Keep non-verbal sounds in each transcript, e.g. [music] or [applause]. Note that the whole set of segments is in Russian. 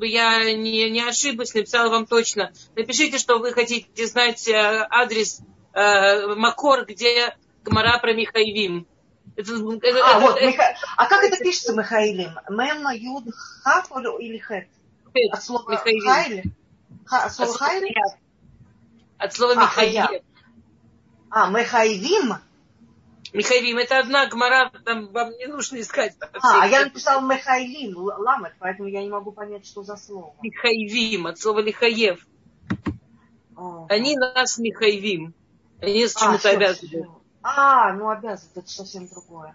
чтобы я не, не ошиблась, написала вам точно. Напишите, что вы хотите знать э, адрес э, Макор, где Гмара про Михаевим. Это, это, а, это, вот, это, Миха... а как это пишется Михаилим? Мем, Юд, Хав или Хет? От слова Хайль? От слова? От слова а, Михаил. А, Михаевим? Михаевим, это одна гмара, там вам не нужно искать. А, а я написал Михаилим, ламет, поэтому я не могу понять, что за слово. Михаевим, от слова Лихаев. Они нас Михаевим. Они с чему-то а, обязаны. А, ну обязаны, это совсем другое.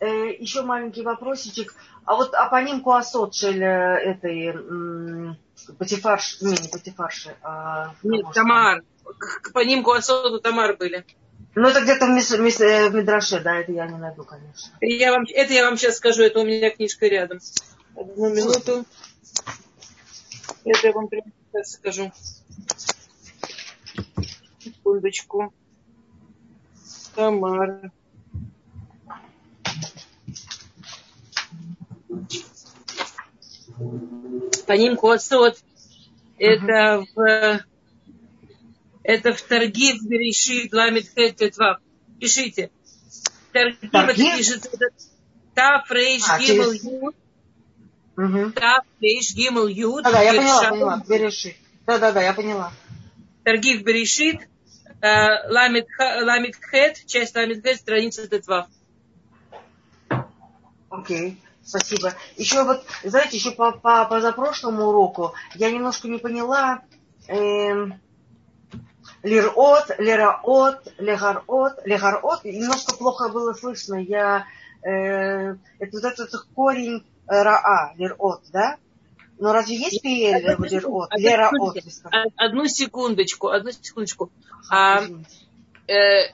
Э, еще маленький вопросичек. А вот апоним Куасотшель э, этой Патифарш, не, не Патифарши, а... Нет, Тамар. К апоним Куасоту Тамар были. Ну, это где-то в, мис, мис, э, в Мидраше, да, это я не найду, конечно. Я вам, это я вам сейчас скажу, это у меня книжка рядом. Одну минуту. Это я вам прямо сейчас скажу. Секундочку. Тамара. По ним косот. Это в это в торги в Берешит Ламит Хет Пишите. Торги, это пишется Таф Рейш а, Гимл Юд. Таф Рейш Гимл Юд. Да, да, я поняла, поняла. Берешит. Да, да, да, я поняла. Торги в Берешит. Э, Ламит Хет, часть Ламит Хет, страница Тетвав. Окей. Okay. Спасибо. Еще вот, знаете, еще по, по позапрошлому уроку я немножко не поняла э, лирот, лираот, легарот, легарот. Немножко плохо было слышно. Я, э, это вот этот корень раа, лирот, да? Но разве есть пиэль лирот, лираот? Одну секундочку, одну секундочку. А, э,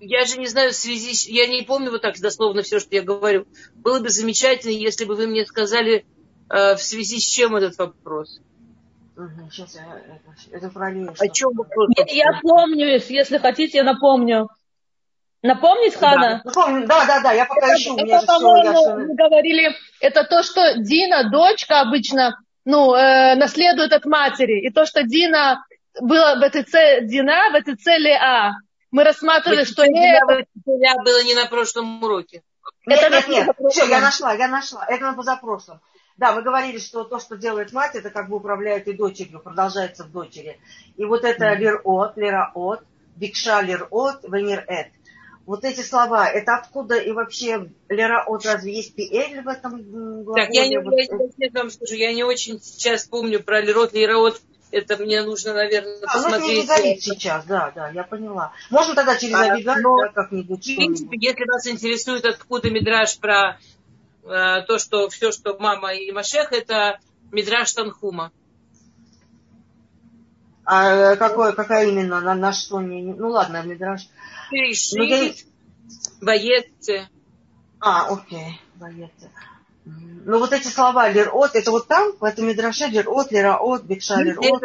я же не знаю в связи, я не помню вот так дословно все, что я говорю. Было бы замечательно, если бы вы мне сказали, э, в связи с чем этот вопрос. Угу, сейчас я это, это пролью. О чем вопрос? Я, я помню, если хотите, я напомню. Напомнить, Хана? Да, да, да, да, я пока это, ищу. Это, по-моему, мы говорили, это то, что Дина, дочка обычно, ну, э, наследует от матери. И то, что Дина была в этой цели, Дина в этой цели А. Мы рассматривали, что не это... было не на прошлом уроке. Нет, это нет, нет. Все, я нашла, я нашла. Это на позапрошлом. Да, вы говорили, что то, что делает мать, это как бы управляет и дочерью, продолжается в дочери. И вот это лир-от, лира-от, бикша лир-от, венир-эт. Вот эти слова, это откуда и вообще лира-от, разве есть пиэль в этом глаголе? Так, я не, вот, я, я, вам скажу, я не очень сейчас помню про лирот, лира-от, это мне нужно, наверное, а, посмотреть. Ну, это не сейчас, да, да, я поняла. Можно тогда через а, да, как-нибудь. В принципе, если вас интересует, откуда мидраж про то, что все, что мама и Машех, это мидраж Танхума. А какой, какая именно, на, на что? Не, ну ладно, мидраж. Перешли, ну, боец. А, окей, боец. Ну вот эти слова лирот, это вот там, в этом Мидраше лирот, лираот, бекша лирот,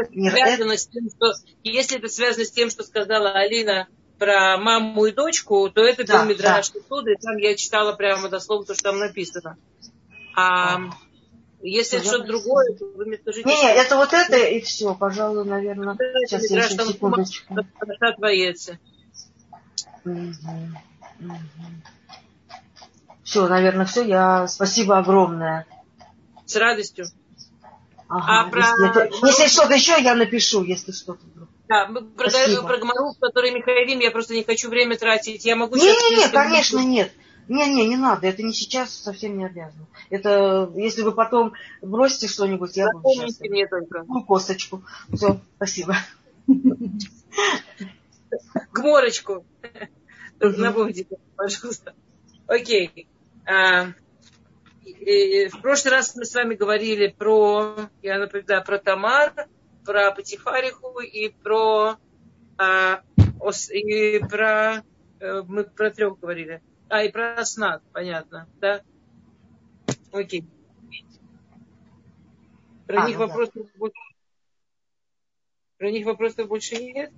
Если это связано с тем, что сказала Алина про маму и дочку, то это да, был Мидраш да. и там я читала прямо дословно то, что там написано. А если это что-то другое, то вы мне скажите. Не, не, это вот это и все, пожалуй, наверное. Да, Сейчас я еще секундочку. Угу, угу. Все, наверное, все. Я спасибо огромное. С радостью. Ага, а про... если, если что-то еще, я напишу, если что-то вдруг. Да, мы про, про Гмару, который Михаилим, я просто не хочу время тратить. Я могу не, Не, не, конечно, нет. Не, не, не надо, это не сейчас, совсем не обязано. Это, если вы потом бросите что-нибудь, я буду сейчас. мне только. Ну, косточку. Все, спасибо. Гморочку. Напомните, пожалуйста. Окей. А, в прошлый раз мы с вами говорили про, я напоминаю, про Тамар, про Патифариху и про, а, и про э, мы про трех говорили. А, и про Аснат, понятно, да? Окей. Про а, них ну вопросов да. больше. Про них вопросов больше нет?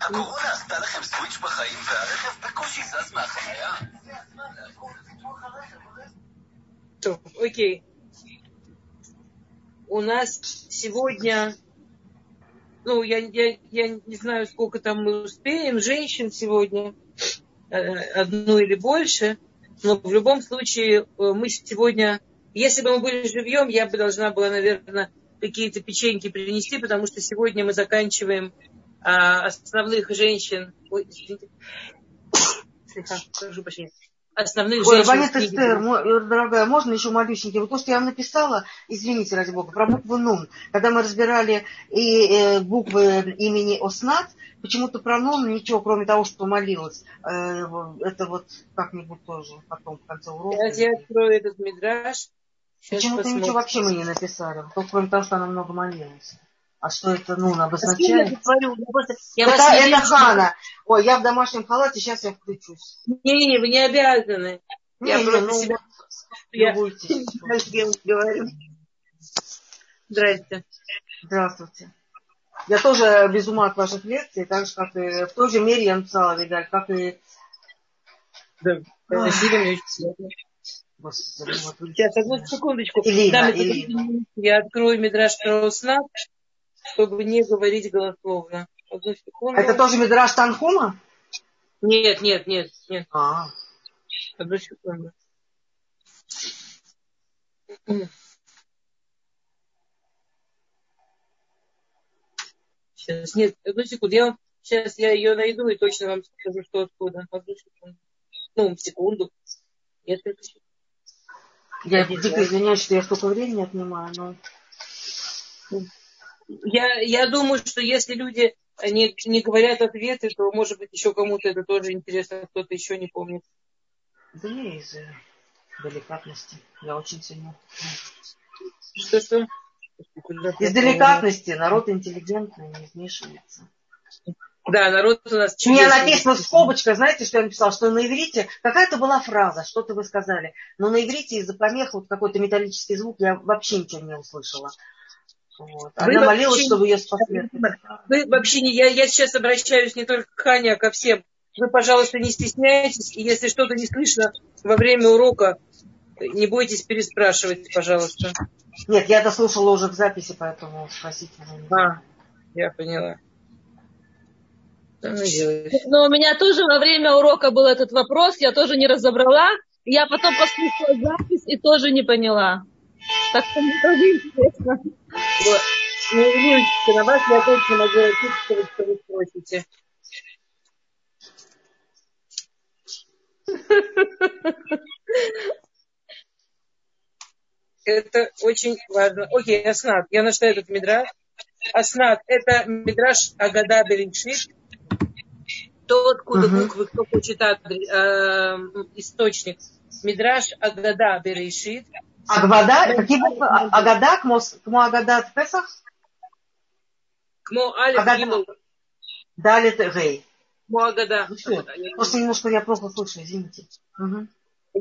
הקורונה עשתה לכם סוויץ' בחיים והרכב בקושי זז מהחניה? זה הזמן לעבור לפיתוח הרכב. טוב, אוקיי. у нас сегодня, ну, я, я, я не знаю, сколько там мы успеем, женщин сегодня, э, одну или больше, но в любом случае э, мы сегодня, если бы мы были живьем, я бы должна была, наверное, какие-то печеньки принести, потому что сегодня мы заканчиваем а, основных женщин. Ой, извините. Слегка, прошу прощения основных Ой. Ванет Эстер, э, дорогая, можно еще малюсенький? Вот то, что я вам написала, извините, ради бога, про букву Нун. Когда мы разбирали и э, буквы имени Оснат, почему-то про Нун ничего, кроме того, что молилась. Э, это вот как-нибудь тоже потом в конце урока. Сейчас я открою этот мидраж. Почему-то ничего вообще мы не написали, только кроме того, что она много молилась. А что это, ну, обозначает? А я я это это Хана. Ой, я в домашнем халате, сейчас я включусь. Не-не, вы не обязаны. Не, я не, просто ну, себя... Я... говорю. Здрасте. Здравствуйте. Я тоже без ума от ваших лекций, так же, как и в той же мере я написала, Вигаль, как и... Да, приятно. Господи, Сейчас, одну секундочку. Илина, да, Илина. Я открою Мидраш Краусна чтобы не говорить голословно. Одну секунду. Это тоже Мидраш Танхума? Нет, нет, нет, нет. А. Одну секунду. Сейчас, нет, одну секунду. Я сейчас я ее найду и точно вам скажу, что откуда. Одну секунду. Ну, секунду. Несколько секунд. Я дико извиняюсь, что я столько времени отнимаю, но я, я думаю, что если люди не, не говорят ответы, то, может быть, еще кому-то это тоже интересно, кто-то еще не помнит. Да не из деликатности. Я очень ценю. Что-что? Из деликатности народ интеллигентный, не вмешивается. Да, народ у нас чудесный. Мне написано в скобочках, знаете, что я написала? Что на иврите, какая-то была фраза, что-то вы сказали, но на иврите из-за помех вот какой-то металлический звук я вообще ничего не услышала. Вот. Она вы молилась, вообще, чтобы ее спасли. Вы вообще не, я, я сейчас обращаюсь не только к Хане, а ко всем. Вы, пожалуйста, не стесняйтесь, и если что-то не слышно во время урока, не бойтесь переспрашивать, пожалуйста. Нет, я это слушала уже в записи, поэтому спросите. А, я поняла. Но у меня тоже во время урока был этот вопрос, я тоже не разобрала. Я потом послушала запись и тоже не поняла. Так что мне тоже интересно. Не волнуйтесь, на вас я точно могу ответить, что вы спросите. Это очень важно. Окей, Аснат, я нашла этот мидраж. Аснат, это мидраж Агада Берешит. То, откуда uh-huh. буквы, кто хочет э, источник. Мидраж Агада Берешит. Агвада, какие буквы? Агада, кмо, кмо Агада в Песах? Кмо Алиф Гимл. Далит Гей. Кмо Агада. Ну, Просто немножко я плохо слышу, извините. Угу.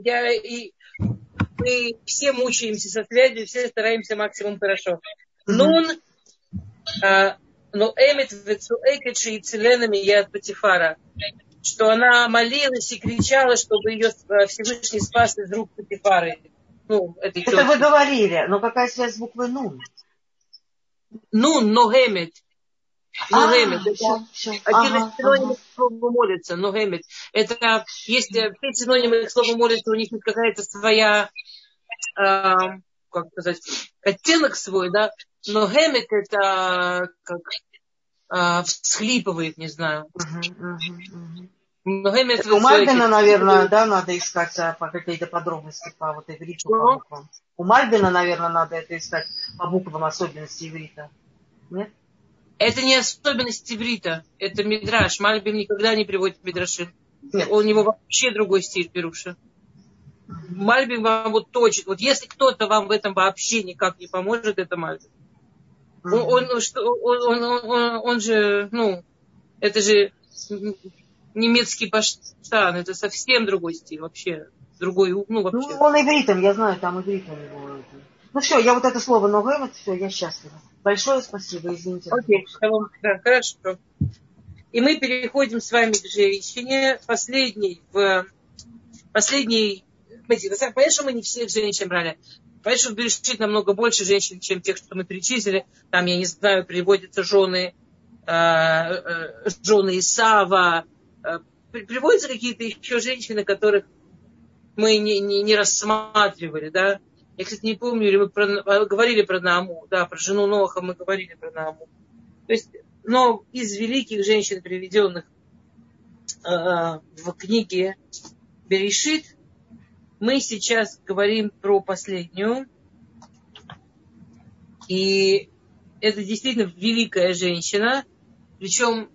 Я и мы все мучаемся со связью, все стараемся максимум хорошо. Нун, а, но эмит вецуэкет шиицеленами яд Патифара что она молилась и кричала, чтобы ее Всевышний спас из рук Патифары ну, этой Это вы говорили, но какая связь с буквой Нун? Нун, Ногемет. Ногемет. Это все, все. один ага, из синонимов ага. слова молится. Ногемет. Это есть э, все синонимы к слову молится, у них есть какая-то своя, э, как сказать, оттенок свой, да. Ногемет это как э, всхлипывает, не знаю. Uh-huh, uh-huh, uh-huh. У Мальбина, наверное, да, надо искать а, по какие-то подробности по вот ивриту, по буквам. У Мальбина, наверное, надо это искать по буквам особенности иврита. Нет? Это не особенность иврита, это мидраш. Мальбин никогда не приводит мидраши. Нет. У него вообще другой стиль Перуша. Мальбин вам вот точит. Вот если кто-то вам в этом вообще никак не поможет, это Мальбин. Mm-hmm. Он, он, он, он, он, он же, ну, это же немецкий баштан. Это совсем другой стиль вообще. Другой, ну вообще. Ну, он ивритом, я знаю, там иврит у него. Ну все, я вот это слово ногевет, все, я счастлива. Большое спасибо, извините. Окей, okay, да, хорошо. И мы переходим с вами к женщине, последней в последней, понятно, что мы не всех женщин брали. Понятно, что Берешит намного больше женщин, чем тех, что мы перечислили. Там, я не знаю, приводятся жены, э, э, жены Исава, приводятся какие-то еще женщины, которых мы не, не, не рассматривали, да. Я, кстати, не помню, или мы про, говорили про Нааму, да, про жену Ноха мы говорили про Нааму. То есть, но из великих женщин, приведенных э, в книге Берешит, мы сейчас говорим про последнюю. И это действительно великая женщина. Причем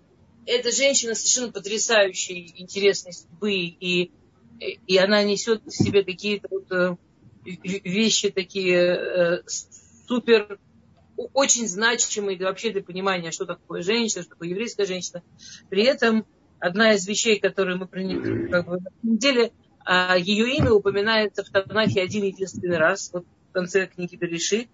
эта женщина совершенно потрясающей, интересной судьбы. И, и она несет в себе какие-то вот э, вещи такие э, супер, очень значимые вообще для понимания, что такое женщина, что такое еврейская женщина. При этом одна из вещей, которые мы них как бы, на самом деле ее имя упоминается в Танахе один единственный раз, вот в конце книги Берешит.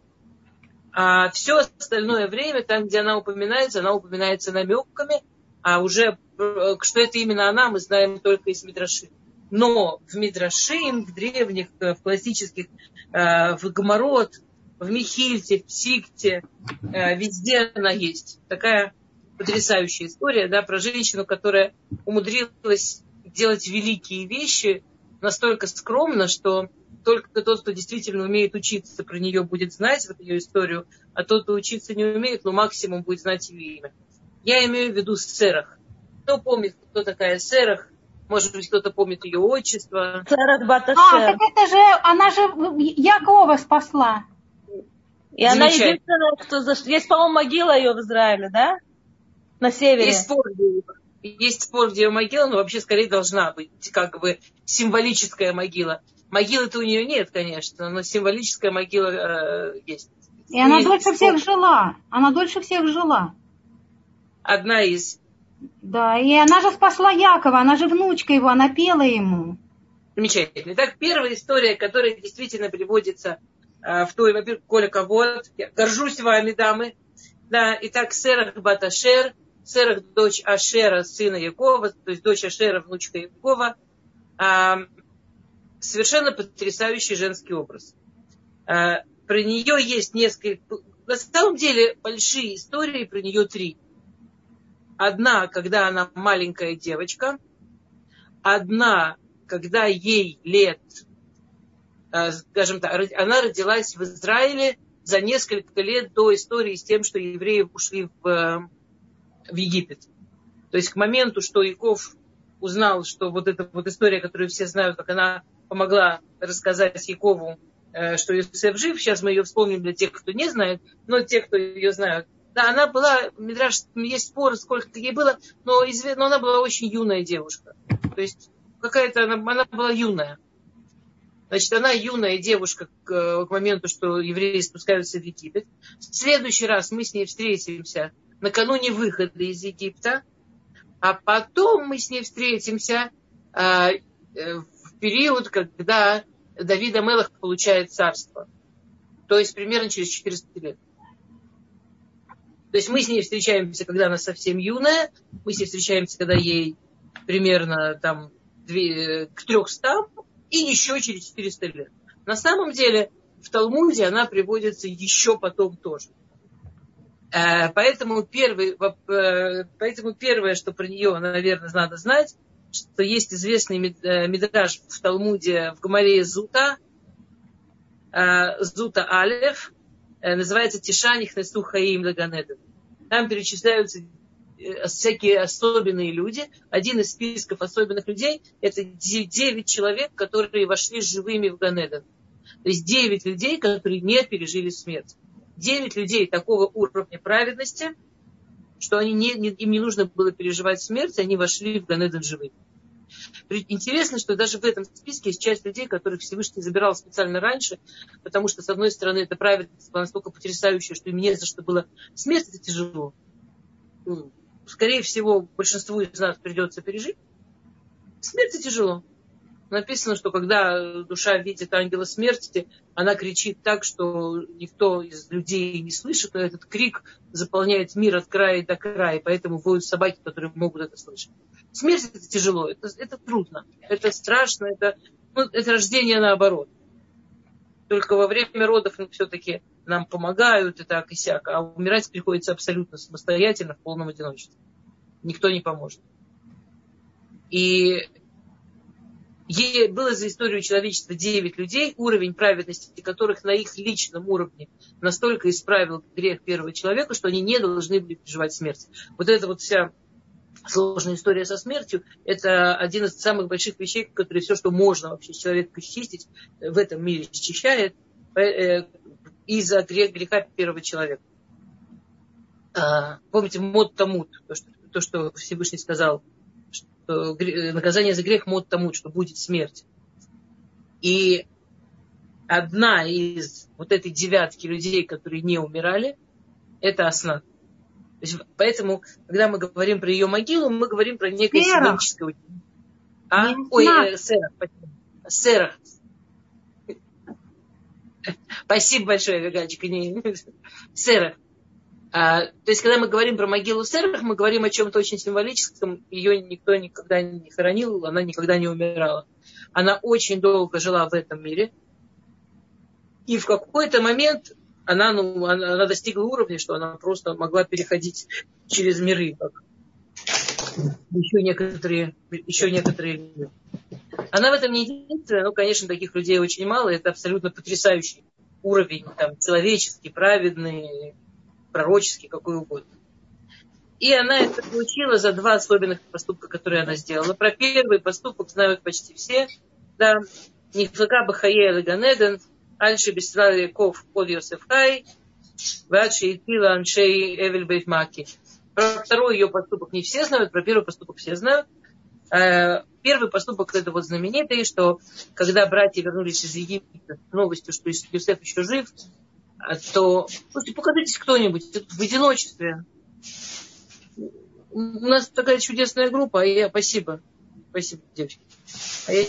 А все остальное время, там, где она упоминается, она упоминается намеками, а уже э, что это именно она, мы знаем только из Мидраши. Но в Мидрашим, в древних, э, в классических, э, в Гамарот, в Михильте, в Сикте, везде она есть. Такая потрясающая история да, про женщину, которая умудрилась делать великие вещи настолько скромно, что только тот, кто действительно умеет учиться, про нее будет знать, вот ее историю, а тот, кто учиться не умеет, ну, максимум будет знать ее имя. Я имею в виду Серах. Кто помнит, кто такая Серах? Может быть, кто-то помнит ее отчество. Серах Баташер. А, так это же, она же Якова спасла. И она единственная, кто... Есть, по-моему, могила ее в Израиле, да? На севере. Есть спор, есть спор, где ее могила, но вообще скорее должна быть как бы символическая могила. Могилы-то у нее нет, конечно, но символическая могила э, есть. И, И она дольше спор... всех жила. Она дольше всех жила. Одна из. Да, и она же спасла Якова, она же внучка его, она пела ему. Замечательно. Итак, первая история, которая действительно приводится э, в той, во-первых, Коля Ковод. Я горжусь вами, дамы. Да, итак, Серах Баташер, Серах дочь Ашера, сына Якова, то есть дочь Ашера, внучка Якова. А, совершенно потрясающий женский образ. А, про нее есть несколько... На самом деле большие истории, про нее три. Одна, когда она маленькая девочка. Одна, когда ей лет, а, скажем так, она родилась в Израиле за несколько лет до истории с тем, что евреи ушли в в Египет. То есть к моменту, что Яков узнал, что вот эта вот история, которую все знают, как она помогла рассказать Якову, э, что Иосиф жив, сейчас мы ее вспомним для тех, кто не знает, но те, кто ее знают. Да, она была, Мидраш, есть спор, сколько ей было, но, но она была очень юная девушка. То есть какая-то, она, она была юная. Значит, она юная девушка к, к моменту, что евреи спускаются в Египет. В следующий раз мы с ней встретимся накануне выхода из Египта, а потом мы с ней встретимся а, э, в период, когда Давид Амелах получает царство. То есть примерно через 400 лет. То есть мы с ней встречаемся, когда она совсем юная, мы с ней встречаемся, когда ей примерно там две, к 300, и еще через 400 лет. На самом деле в Талмуде она приводится еще потом тоже. Э, поэтому, первый, э, поэтому первое, что про нее, наверное, надо знать, что есть известный э, мидраж в Талмуде в Гамаре Зута, Зута Алев, называется Тишаних Несу Хаим Лаганеден. Там перечисляются всякие особенные люди. Один из списков особенных людей – это 9 человек, которые вошли живыми в Ганеден. То есть 9 людей, которые не пережили смерть девять людей такого уровня праведности, что они не, не, им не нужно было переживать смерть, они вошли в Ганеден живыми. Интересно, что даже в этом списке есть часть людей, которых Всевышний забирал специально раньше, потому что, с одной стороны, это была настолько потрясающая, что им не за что было. Смерть это тяжело. Скорее всего, большинству из нас придется пережить. Смерть это тяжело написано, что когда душа видит ангела смерти, она кричит так, что никто из людей не слышит, но этот крик заполняет мир от края до края, поэтому воют собаки, которые могут это слышать. Смерть это тяжело, это, это трудно, это страшно, это, ну, это рождение наоборот. только во время родов ну, все-таки нам помогают и так и сяк, а умирать приходится абсолютно самостоятельно, в полном одиночестве. Никто не поможет. И было за историю человечества 9 людей, уровень праведности которых на их личном уровне настолько исправил грех первого человека, что они не должны были переживать смерть. Вот эта вот вся сложная история со смертью, это один из самых больших вещей, которые все, что можно вообще человека чистить, в этом мире счищает э, из-за греха первого человека. А, помните, мод тамут, то что, то, что Всевышний сказал, наказание за грех мод тамут, что будет смерть. И одна из вот этой девятки людей, которые не умирали, это есть, поэтому, когда мы говорим про ее могилу, мы говорим про некое Сера. символическое а? Ой, э, Серах. Серах. Спасибо большое, Вегачик. [laughs] Серах. А, то есть, когда мы говорим про могилу Серах, мы говорим о чем-то очень символическом. Ее никто никогда не хоронил, она никогда не умирала. Она очень долго жила в этом мире. И в какой-то момент она, ну, она, она достигла уровня, что она просто могла переходить через миры, как еще некоторые, еще некоторые люди. Она в этом не единственная, но, конечно, таких людей очень мало. Это абсолютно потрясающий уровень, там, человеческий, праведный, пророческий, какой угодно. И она это получила за два особенных поступка, которые она сделала. Про первый поступок знают почти все. Да. Нифлага Бахае Ганеден, Альши Бестрал Яков Йосеф Хай, Вачи Итила Аншей Эвель Бейфмаки. Про второй ее поступок не все знают, про первый поступок все знают. Э, первый поступок это вот знаменитый, что когда братья вернулись из Египта с новостью, что Юсеф еще жив, то слушайте, покажитесь кто-нибудь в одиночестве. У нас такая чудесная группа, а я спасибо. Спасибо, девочки. А я,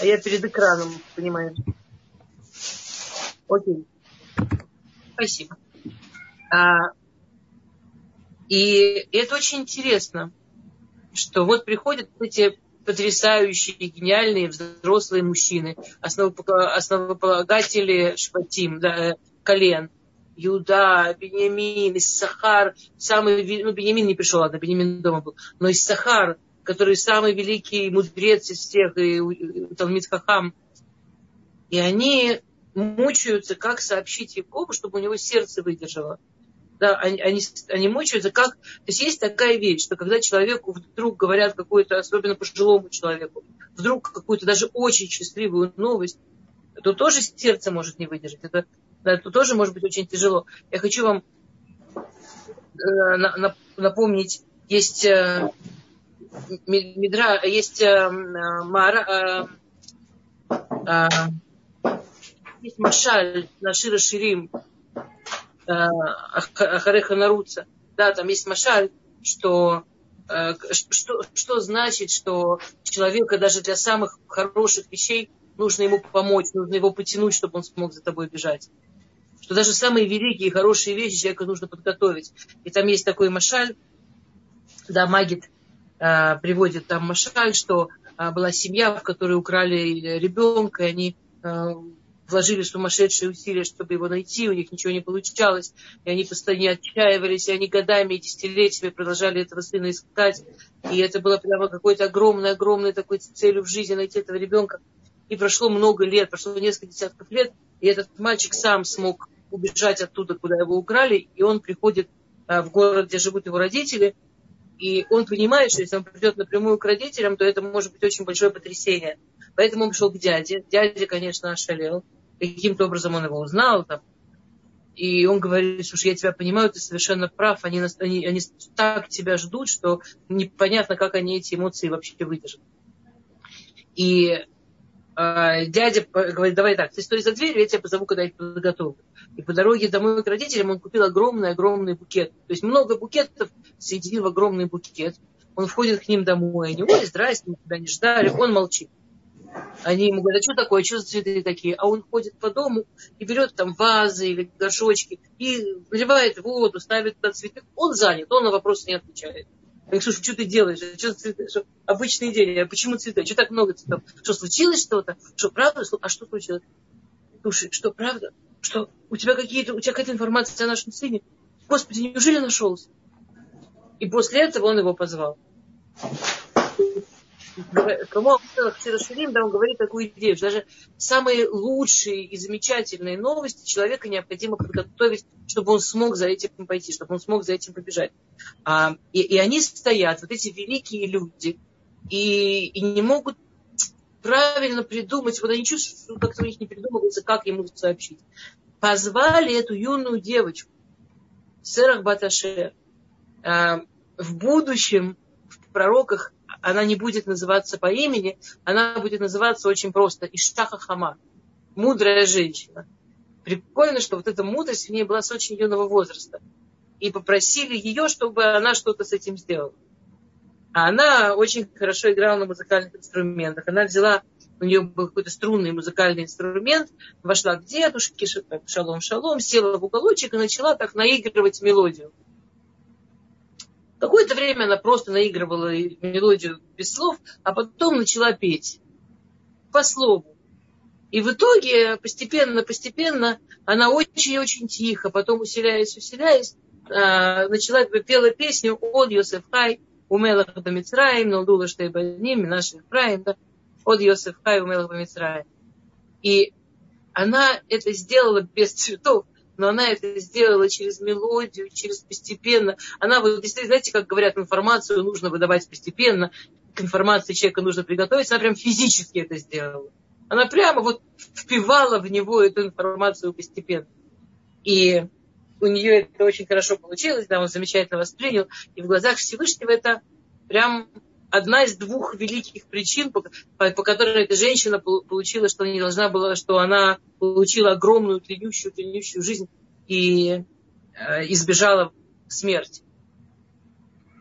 а я перед экраном, понимаешь. Окей. Спасибо. А, и это очень интересно, что вот приходят эти потрясающие, гениальные взрослые мужчины, основополагатели Шпатим, да, колен, Юда, Беньямин, Иссахар, самый, ну, Беньямин не пришел, ладно, Беньямин дома был, но Иссахар, который самый великий мудрец из всех, и, и Талмит Хахам, и они мучаются, как сообщить Якову, чтобы у него сердце выдержало. Да, они, они, они мучаются, как... То есть есть такая вещь, что когда человеку вдруг говорят какую-то, особенно пожилому человеку, вдруг какую-то даже очень счастливую новость, то тоже сердце может не выдержать. Это, да, это тоже может быть очень тяжело. Я хочу вам э, на, напомнить, есть э, Мидра, есть э, Мара, э, э, есть Машаль на Шира Ширим э, Ахареха Наруца. Да, там есть Машаль, что э, что, что значит, что человека даже для самых хороших вещей нужно ему помочь, нужно его потянуть, чтобы он смог за тобой бежать. Что даже самые великие и хорошие вещи человека нужно подготовить. И там есть такой машаль, да, Магит э, приводит там машаль, что э, была семья, в которой украли ребенка, и они э, вложили сумасшедшие усилия, чтобы его найти, у них ничего не получалось, и они постоянно отчаивались, и они годами и десятилетиями продолжали этого сына искать, и это было прямо какой-то огромной-огромной такой целью в жизни найти этого ребенка. И прошло много лет, прошло несколько десятков лет, и этот мальчик сам смог убежать оттуда, куда его украли, и он приходит а, в город, где живут его родители, и он понимает, что если он придет напрямую к родителям, то это может быть очень большое потрясение. Поэтому он пришел к дяде. Дядя, конечно, ошалел. Каким-то образом он его узнал. Там. И он говорит, слушай, я тебя понимаю, ты совершенно прав. Они, они, они так тебя ждут, что непонятно, как они эти эмоции вообще выдержат. И э, дядя говорит, давай так, ты стой за дверью, я тебя позову, когда я подготовлю. И по дороге домой к родителям он купил огромный-огромный букет. То есть много букетов соединил в огромный букет. Он входит к ним домой, они, ой, здрасте, мы тебя не ждали. Он молчит. Они ему говорят, а что такое, что за цветы такие? А он ходит по дому и берет там вазы или горшочки и вливает воду, ставит туда цветы. Он занят, он на вопросы не отвечает. Я говорю, слушай, что ты делаешь? Что за цветы? Что? Обычный день. А почему цветы? Что так много цветов? Что случилось что-то? Что правда? А что случилось? Слушай, что, правда? Что, у тебя какие-то, у тебя какая-то информация о нашем сыне? Господи, неужели нашелся? И после этого он его позвал. Да, он говорит такую идею, что даже самые лучшие и замечательные новости человека необходимо подготовить, чтобы он смог за этим пойти, чтобы он смог за этим побежать. А, и, и они стоят, вот эти великие люди, и, и не могут правильно придумать, вот они чувствуют, как-то у них не придумывается, как ему сообщить. Позвали эту юную девочку, Серах Баташер, а, в будущем в пророках она не будет называться по имени, она будет называться очень просто Иштаха Хама, мудрая женщина. Прикольно, что вот эта мудрость в ней была с очень юного возраста. И попросили ее, чтобы она что-то с этим сделала. А она очень хорошо играла на музыкальных инструментах. Она взяла, у нее был какой-то струнный музыкальный инструмент, вошла к дедушке, шалом-шалом, села в уголочек и начала так наигрывать мелодию. Какое-то время она просто наигрывала мелодию без слов, а потом начала петь по слову. И в итоге постепенно-постепенно она очень-очень тихо, потом усиляясь, усиляясь, а, начала пела песню «Од Йосеф Хай, умелах бамицраим, налдула штейбаним, наших праим, да, «Од Йосеф Хай, умелах бамицраим». И она это сделала без цветов, но она это сделала через мелодию, через постепенно. Она, действительно, знаете, как говорят, информацию нужно выдавать постепенно, к информации человека нужно приготовиться, она прям физически это сделала. Она прямо вот впивала в него эту информацию постепенно. И у нее это очень хорошо получилось, да, он замечательно воспринял. И в глазах Всевышнего это прям одна из двух великих причин, по, по, по которой эта женщина получила, что не должна была, что она получила огромную, длиннющую, длиннющую жизнь и э, избежала смерти.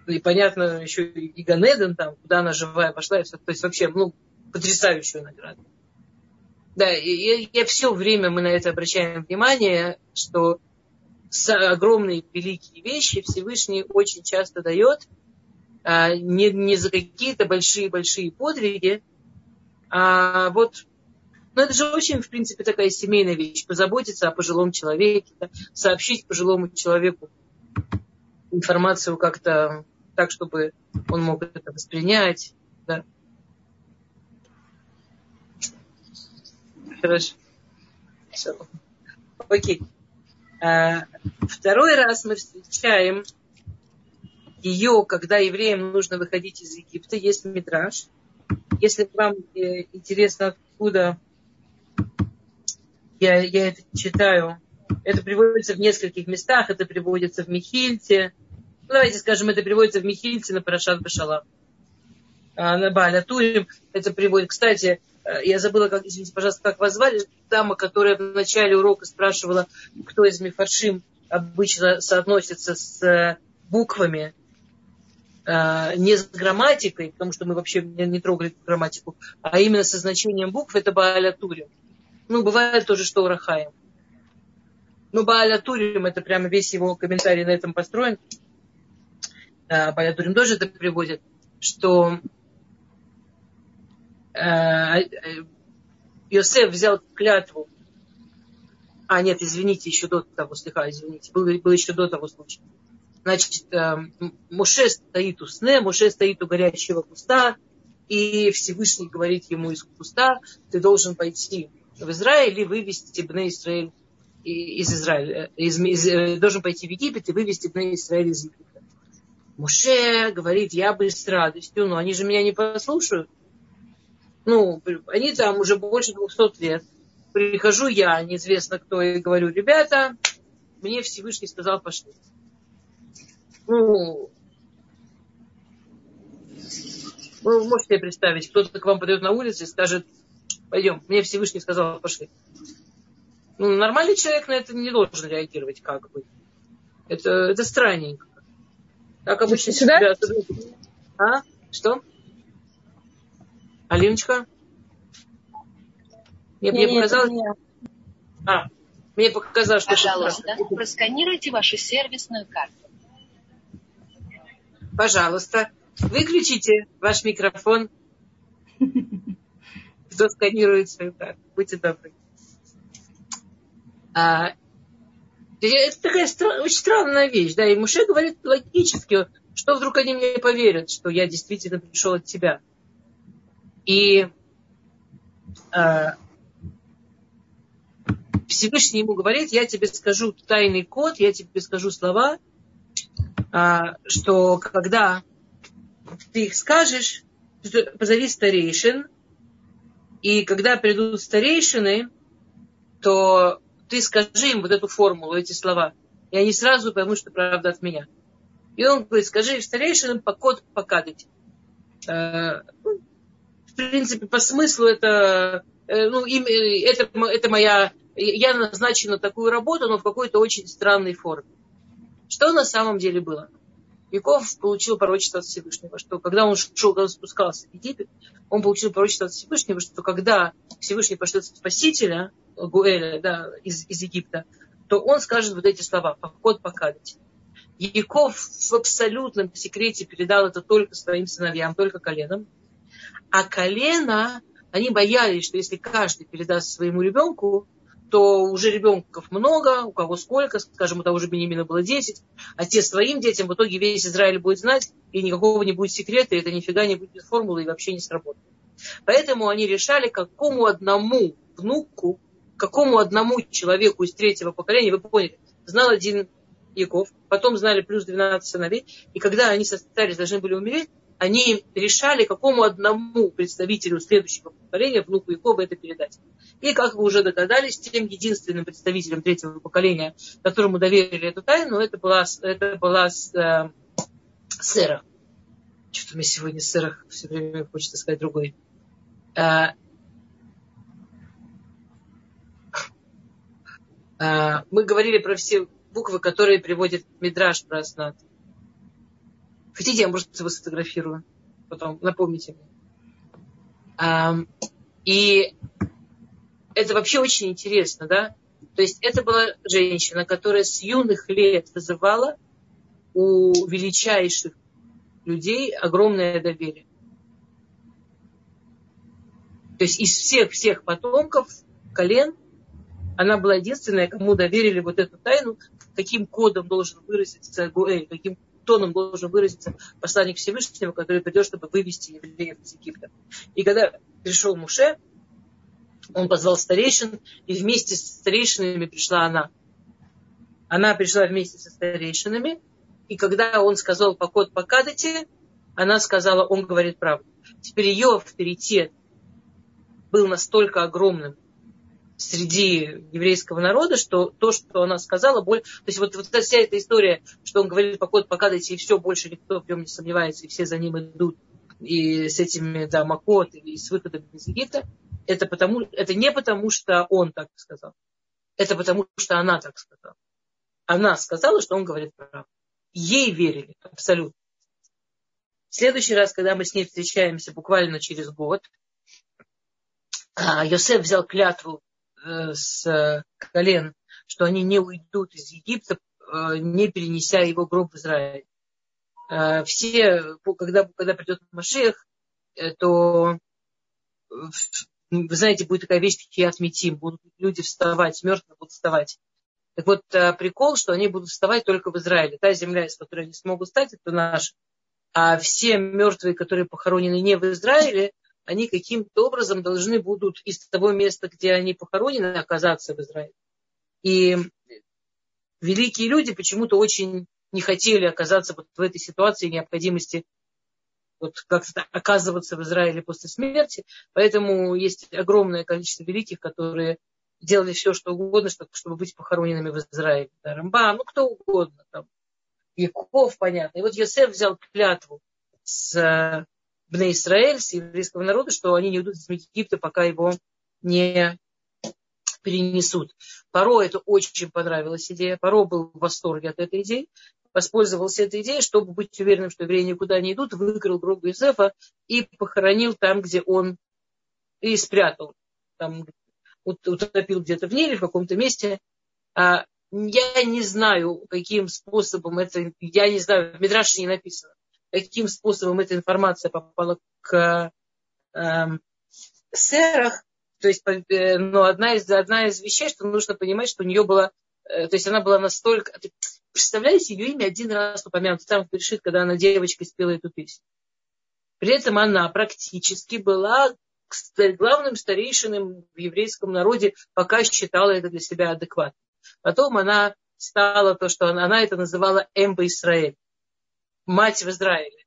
И понятно, еще и Ганеден там, куда она живая пошла, и все, то есть вообще, ну, потрясающую награду. Да, и, и все время мы на это обращаем внимание, что огромные великие вещи Всевышний очень часто дает – а, не, не за какие-то большие-большие подвиги, а вот, ну это же очень, в принципе, такая семейная вещь, позаботиться о пожилом человеке, да, сообщить пожилому человеку информацию как-то так, чтобы он мог это воспринять, да. Хорошо. Все. Окей. А, второй раз мы встречаем ее, когда евреям нужно выходить из Египта, есть метраж. Если вам э, интересно, откуда я, я это читаю, это приводится в нескольких местах, это приводится в Михильте. Ну, давайте скажем, это приводится в Михильте на Парашат Башала. А, на Баля Турим это приводит. Кстати, э, я забыла, как, извините, пожалуйста, как вас звали, дама, которая в начале урока спрашивала, кто из Мифаршим обычно соотносится с э, буквами. Э, не с грамматикой, потому что мы вообще не трогали грамматику, а именно со значением букв, это Бааля Турим. Ну, бывает тоже, что Урахаем. Ну, Бааля Турим, это прямо весь его комментарий на этом построен. Э, Бааля Турим тоже это приводит, что э, Йосеф взял клятву. А, нет, извините, еще до того, слегка, извините, был, был еще до того случая Значит, э, Муше стоит у сне, Муше стоит у горящего куста, и Всевышний говорит ему из куста, ты должен пойти в Израиль и вывести Бне Израиль из Израиля, из, из, э, должен пойти в Египет и вывести Бне Израиль из Египта. Муше говорит, я бы с радостью, но они же меня не послушают. Ну, они там уже больше 200 лет. Прихожу я, неизвестно кто, и говорю, ребята, мне Всевышний сказал, пошли ну, вы можете себе представить, кто-то к вам подойдет на улице и скажет, пойдем, мне Всевышний сказал, пошли. Ну, нормальный человек на это не должен реагировать, как бы. Это, это странненько. Так обычно Сюда? себя... А? Что? Алиночка? Мне, не, мне показалось... А, мне показалось, что... Пожалуйста, просканируйте вашу сервисную карту. Пожалуйста, выключите ваш микрофон. Кто сканирует свою карту? Будьте добры. А, это такая очень странная вещь, да, и Муше говорит логически, что вдруг они мне поверят, что я действительно пришел от тебя. И а, Всевышний ему говорит, я тебе скажу тайный код, я тебе скажу слова, что когда ты их скажешь, позови старейшин, и когда придут старейшины, то ты скажи им вот эту формулу, эти слова. И они сразу поймут, что правда от меня. И он говорит, скажи старейшинам по код покадать. Э, ну, в принципе, по смыслу это, э, ну, это, это моя, я назначена на такую работу, но в какой-то очень странной форме. Что на самом деле было? Яков получил пророчество от Всевышнего, что когда он шел, когда он спускался в Египет, он получил пророчество от Всевышнего, что когда Всевышний пошлет спасителя, Гуэля, да, из, из Египта, то он скажет вот эти слова, поход покадать. Яков в абсолютном секрете передал это только своим сыновьям, только коленам. А колено, они боялись, что если каждый передаст своему ребенку, то уже ребенков много, у кого сколько, скажем, у того же Бенемина было 10, а те своим детям в итоге весь Израиль будет знать, и никакого не будет секрета, и это нифига не будет формулы и вообще не сработает. Поэтому они решали, какому одному внуку, какому одному человеку из третьего поколения, вы поняли, знал один Яков, потом знали плюс 12 сыновей, и когда они состарились, должны были умереть, они решали, какому одному представителю следующего поколения, внуку Якова, это передать. И, как вы уже догадались, тем единственным представителем третьего поколения, которому доверили эту тайну, это была, это была э, Сера. Что-то мне сегодня Сера все время хочется сказать другой. Э, э, мы говорили про все буквы, которые приводит Мидраш про Аснат. Хотите, я, может, его сфотографирую? Потом напомните мне. И это вообще очень интересно, да? То есть это была женщина, которая с юных лет вызывала у величайших людей огромное доверие. То есть из всех-всех потомков, колен, она была единственная, кому доверили вот эту тайну, каким кодом должен выразиться Гуэль, каким тоном должен выразиться посланник Всевышнего, который придет, чтобы вывести евреев из Египта. И когда пришел Муше, он позвал старейшин, и вместе с старейшинами пришла она. Она пришла вместе со старейшинами, и когда он сказал покот покадайте, она сказала, он говорит правду. Теперь ее авторитет был настолько огромным, среди еврейского народа, что то, что она сказала, боль... то есть вот, вот вся эта история, что он говорит, покой покадайте, и все, больше никто в нем не сомневается, и все за ним идут, и с этими, да, Макот, и с выходом из Египта, это, потому, это не потому, что он так сказал, это потому, что она так сказала. Она сказала, что он говорит правду. Ей верили, абсолютно. В следующий раз, когда мы с ней встречаемся буквально через год, а, Йосеф взял клятву с колен, что они не уйдут из Египта, э, не перенеся его гроб в Израиль. Э, все, когда, когда придет Машех, то вы знаете, будет такая вещь, такие отметим, будут люди вставать, мертвые будут вставать. Так вот, прикол, что они будут вставать только в Израиле. Та земля, из которой они смогут стать, это наша. А все мертвые, которые похоронены не в Израиле, они каким-то образом должны будут из того места, где они похоронены, оказаться в Израиле. И великие люди почему-то очень не хотели оказаться вот в этой ситуации необходимости вот как-то оказываться в Израиле после смерти. Поэтому есть огромное количество великих, которые делали все, что угодно, чтобы, быть похороненными в Израиле. Да, Рамба, ну кто угодно. Там, Яков, понятно. И вот Йосеф взял клятву с Бне Израиль, с еврейского народа, что они не уйдут из Египта, пока его не перенесут. Паро это очень понравилась идея. Паро был в восторге от этой идеи. Воспользовался этой идеей, чтобы быть уверенным, что евреи никуда не идут, выкрал гроб Иосифа и похоронил там, где он и спрятал. Там утопил где-то в Ниле, в каком-то месте. А я не знаю, каким способом это, я не знаю, в Мидраше не написано каким способом эта информация попала к э, Серах, то есть, э, но одна из, одна из вещей, что нужно понимать, что у нее была, э, то есть она была настолько, представляете, ее имя один раз упомянуто, там решит, когда она девочкой спела эту песню. При этом она практически была главным старейшином в еврейском народе, пока считала это для себя адекватным. Потом она стала то, что она, она это называла Эмба Исраэль, мать в Израиле.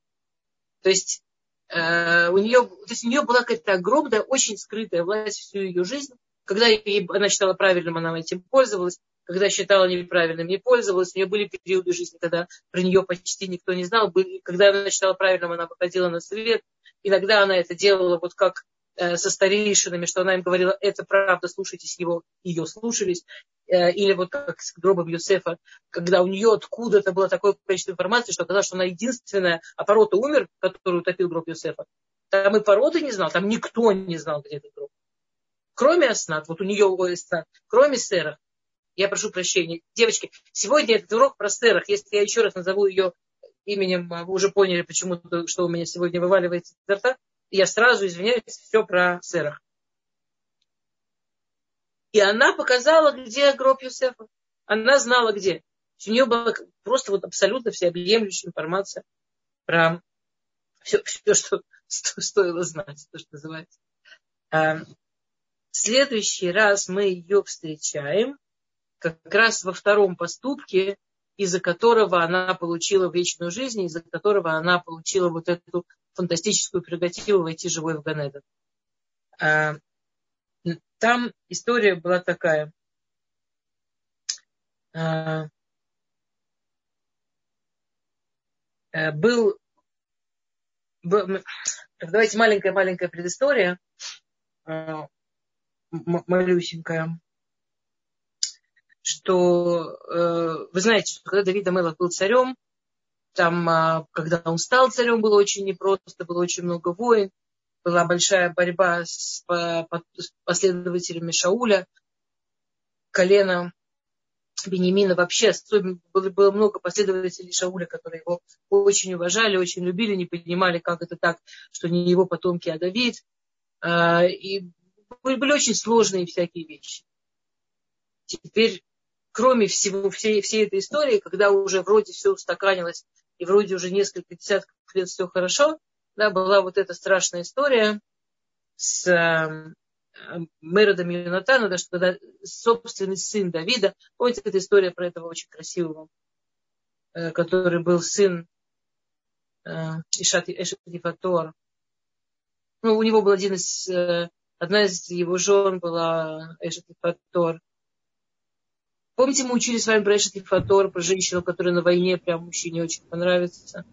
То есть э, у нее, то есть у нее была какая-то огромная, очень скрытая власть всю ее жизнь. Когда ей, она считала правильным, она этим пользовалась. Когда считала неправильным, не пользовалась. У нее были периоды жизни, когда про нее почти никто не знал. Когда она считала правильным, она выходила на свет. Иногда она это делала вот как со старейшинами, что она им говорила, это правда, слушайтесь его, ее слушались. Э, или вот как с гробом Юсефа, когда у нее откуда-то было такое количество информации, что оказалось, что она единственная, а порода умер, который утопил гроб Юсефа. Там и породы не знал, там никто не знал, где этот гроб. Кроме Аснат, вот у нее Аснат, кроме Сера. Я прошу прощения. Девочки, сегодня этот урок про Серах. Если я еще раз назову ее именем, вы уже поняли, почему, что у меня сегодня вываливается изо рта я сразу извиняюсь, все про Серах. И она показала, где гроб Юсефа. Она знала, где. У нее была просто вот абсолютно всеобъемлющая информация про все, все что стоило знать, то, что называется. А, в следующий раз мы ее встречаем как раз во втором поступке, из-за которого она получила вечную жизнь, из-за которого она получила вот эту фантастическую прерогативу войти живой в Ганедон. А, там история была такая. А, э, был, давайте маленькая-маленькая предыстория, а, малюсенькая, что э, вы знаете, что когда Давид Амелах был царем, там, а, когда он стал царем, было очень непросто, было очень много войн, была большая борьба с последователями Шауля, колено Бенемина вообще, было, много последователей Шауля, которые его очень уважали, очень любили, не понимали, как это так, что не его потомки, а Давид. А, и были очень сложные всякие вещи. Теперь, кроме всего, всей, всей этой истории, когда уже вроде все устаканилось, и вроде уже несколько десятков лет все хорошо, да, была вот эта страшная история с э, Меродом Юнатана, да, что когда собственный сын Давида, помните эта история про этого очень красивого, э, который был сын э, Ишат Ишатифатор. Ну, у него был один из, э, одна из его жен была Эшатифатор. Помните, мы учили с вами про Эшет Фатор, про женщину, которая на войне прям мужчине очень понравится.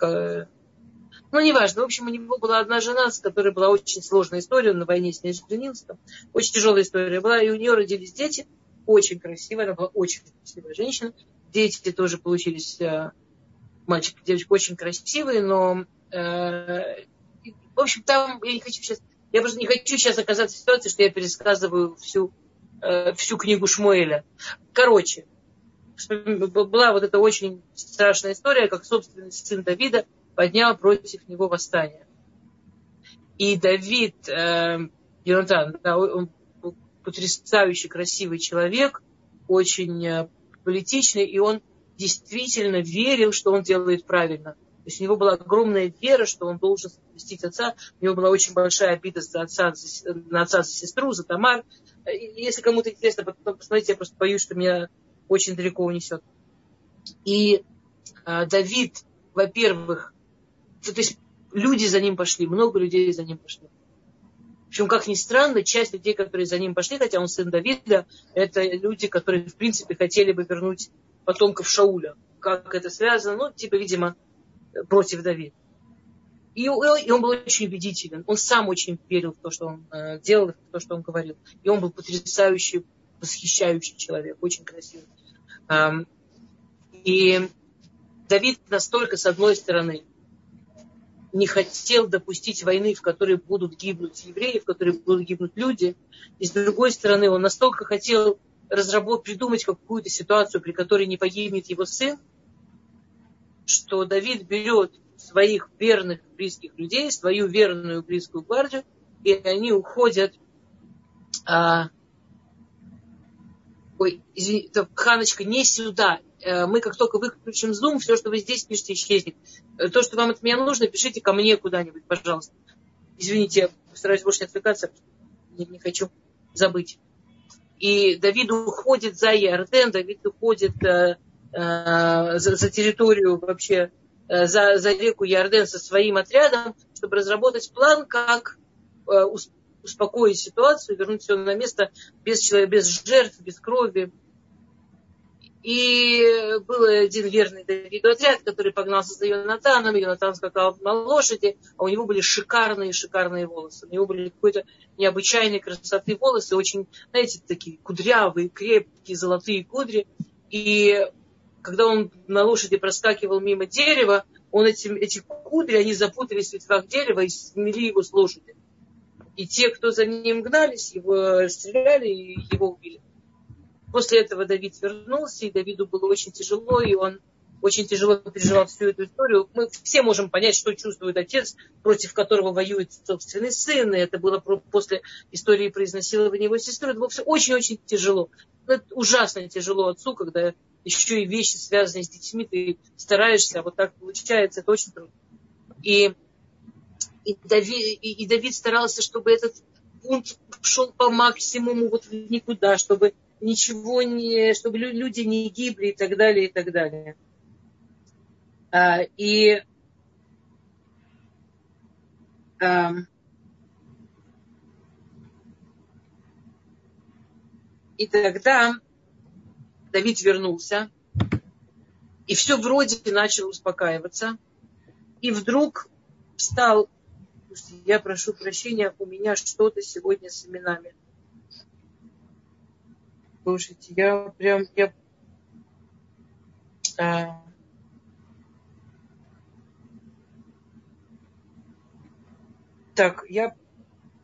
Ну, неважно. В общем, у него была одна жена, с которой была очень сложная история. Он на войне с ней женился. Очень тяжелая история была. И у нее родились дети. Очень красивая. Она была очень красивая женщина. Дети тоже получились, э, мальчик и девочка, очень красивые. Но, э, в общем, там я не хочу сейчас... Я просто не хочу сейчас оказаться в ситуации, что я пересказываю всю Э, всю книгу Шмуэля. Короче, была вот эта очень страшная история, как собственный сын Давида поднял против него восстание. И Давид, э, Йонатан, да, он потрясающий красивый человек, очень э, политичный, и он действительно верил, что он делает правильно. То есть у него была огромная вера, что он должен совместить отца. У него была очень большая обида за отца, на отца за сестру, за Тамар. Если кому-то интересно, посмотрите, я просто боюсь, что меня очень далеко унесет. И э, Давид, во-первых, то, то есть люди за ним пошли, много людей за ним пошли. Причем, как ни странно, часть людей, которые за ним пошли, хотя он сын Давида, это люди, которые, в принципе, хотели бы вернуть потомков Шауля. Как это связано? Ну, типа, видимо, против Давида. И, и он был очень убедителен. Он сам очень верил в то, что он э, делал, в то, что он говорил. И он был потрясающий, восхищающий человек, очень красивый. Эм, и Давид настолько, с одной стороны, не хотел допустить войны, в которой будут гибнуть евреи, в которой будут гибнуть люди. И с другой стороны, он настолько хотел разработать, придумать какую-то ситуацию, при которой не погибнет его сын, что Давид берет своих верных близких людей, свою верную близкую гвардию, и они уходят а, ой, извините, Ханочка, не сюда. Э, мы как только выключим Zoom, все, что вы здесь пишете, исчезнет. Э, то, что вам от меня нужно, пишите ко мне куда-нибудь, пожалуйста. Извините, я постараюсь больше не отвлекаться, не, не хочу забыть. И Давид уходит за Иорден, Давид уходит э, э, за, за территорию вообще, за, за реку Иорден со своим отрядом, чтобы разработать план, как э, успокоить ситуацию, вернуть все на место без, без жертв, без крови. И был один верный Давиду отряд, который погнался за Йонатаном. Йонатан скакал на лошади, а у него были шикарные-шикарные волосы. У него были какой-то необычайной красоты волосы, очень, знаете, такие кудрявые, крепкие, золотые кудри. И когда он на лошади проскакивал мимо дерева, он эти, эти кудри, они запутались в ветвях дерева и смели его с лошади. И те, кто за ним гнались, его расстреляли и его убили. После этого Давид вернулся, и Давиду было очень тяжело, и он очень тяжело переживал всю эту историю. Мы все можем понять, что чувствует отец, против которого воюет собственный сын. И это было после истории про изнасилование его сестры. Это было все очень-очень тяжело. Это ужасно тяжело отцу, когда еще и вещи, связанные с детьми, ты стараешься, а вот так получается, это очень трудно. И и Давид, и, и Давид старался, чтобы этот бунт шел по максимуму вот никуда, чтобы ничего не, чтобы люди не гибли и так далее, и так далее. А, и а, и тогда Давид вернулся, и все вроде начало успокаиваться, и вдруг встал я прошу прощения, у меня что-то сегодня с именами. Слушайте, я прям, я... А... Так, я,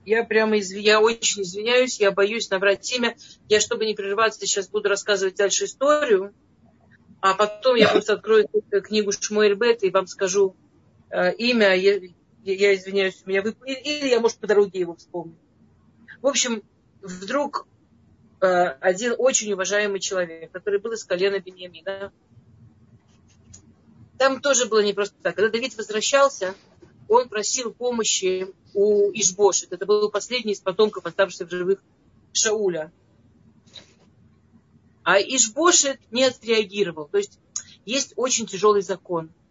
я прямо изв... я очень извиняюсь, я боюсь набрать имя. Я, чтобы не прерываться, сейчас буду рассказывать дальше историю, а потом я просто открою книгу Шмуэль Бет и вам скажу э, имя я извиняюсь, у меня выпал, или я, может, по дороге его вспомню. В общем, вдруг э, один очень уважаемый человек, который был из колена Беньямина, там тоже было не просто так. Когда Давид возвращался, он просил помощи у Ишбошет. Это был последний из потомков, оставшихся в живых Шауля. А Ишбошет не отреагировал. То есть есть очень тяжелый закон –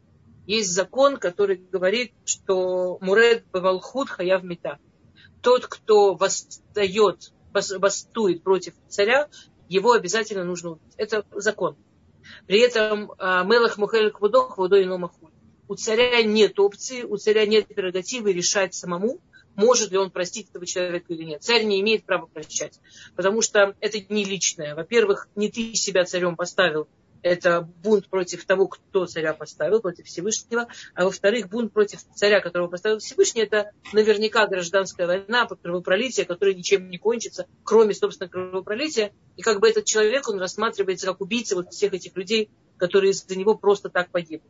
есть закон, который говорит, что Муред Бавалхуд Хаяв Мета. Тот, кто восстает, бастует против царя, его обязательно нужно убить. Это закон. При этом а, Мелах Мухель Квудох Водой Номахуль. У царя нет опции, у царя нет прерогативы решать самому, может ли он простить этого человека или нет. Царь не имеет права прощать, потому что это не личное. Во-первых, не ты себя царем поставил, это бунт против того, кто царя поставил, против Всевышнего, а во-вторых, бунт против царя, которого поставил Всевышний, это наверняка гражданская война, кровопролитие, которое ничем не кончится, кроме, собственно, кровопролития. И как бы этот человек, он рассматривается как убийца вот всех этих людей, которые из-за него просто так погибли.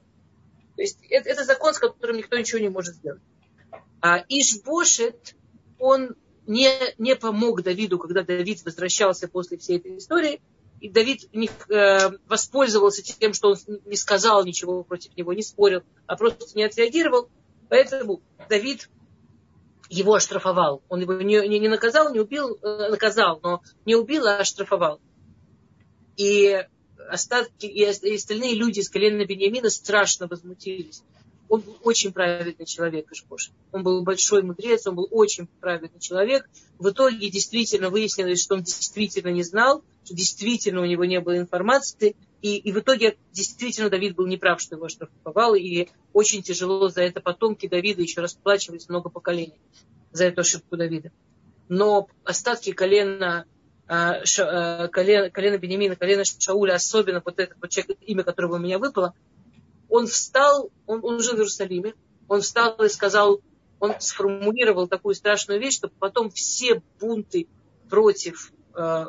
То есть это, это закон, с которым никто ничего не может сделать. А Ишбошет, он не, не помог Давиду, когда Давид возвращался после всей этой истории, и Давид не, э, воспользовался тем, что он не сказал ничего против него, не спорил, а просто не отреагировал. Поэтому Давид его оштрафовал. Он его не, не, не наказал, не убил, э, наказал, но не убил, а оштрафовал. И остатки, и остальные люди из колена Бениамина страшно возмутились. Он был очень праведный человек, Ишбош. Он был большой мудрец, он был очень праведный человек. В итоге действительно выяснилось, что он действительно не знал, что действительно у него не было информации. И, и в итоге действительно Давид был неправ, что его штрафовал. И очень тяжело за это потомки Давида еще расплачивались много поколений за эту ошибку Давида. Но остатки колена колено, колено Бенемина, колено Шауля, особенно вот этот вот человек, имя которого у меня выпало, он встал, он, он жил в Иерусалиме, он встал и сказал, он сформулировал такую страшную вещь, что потом все бунты против э,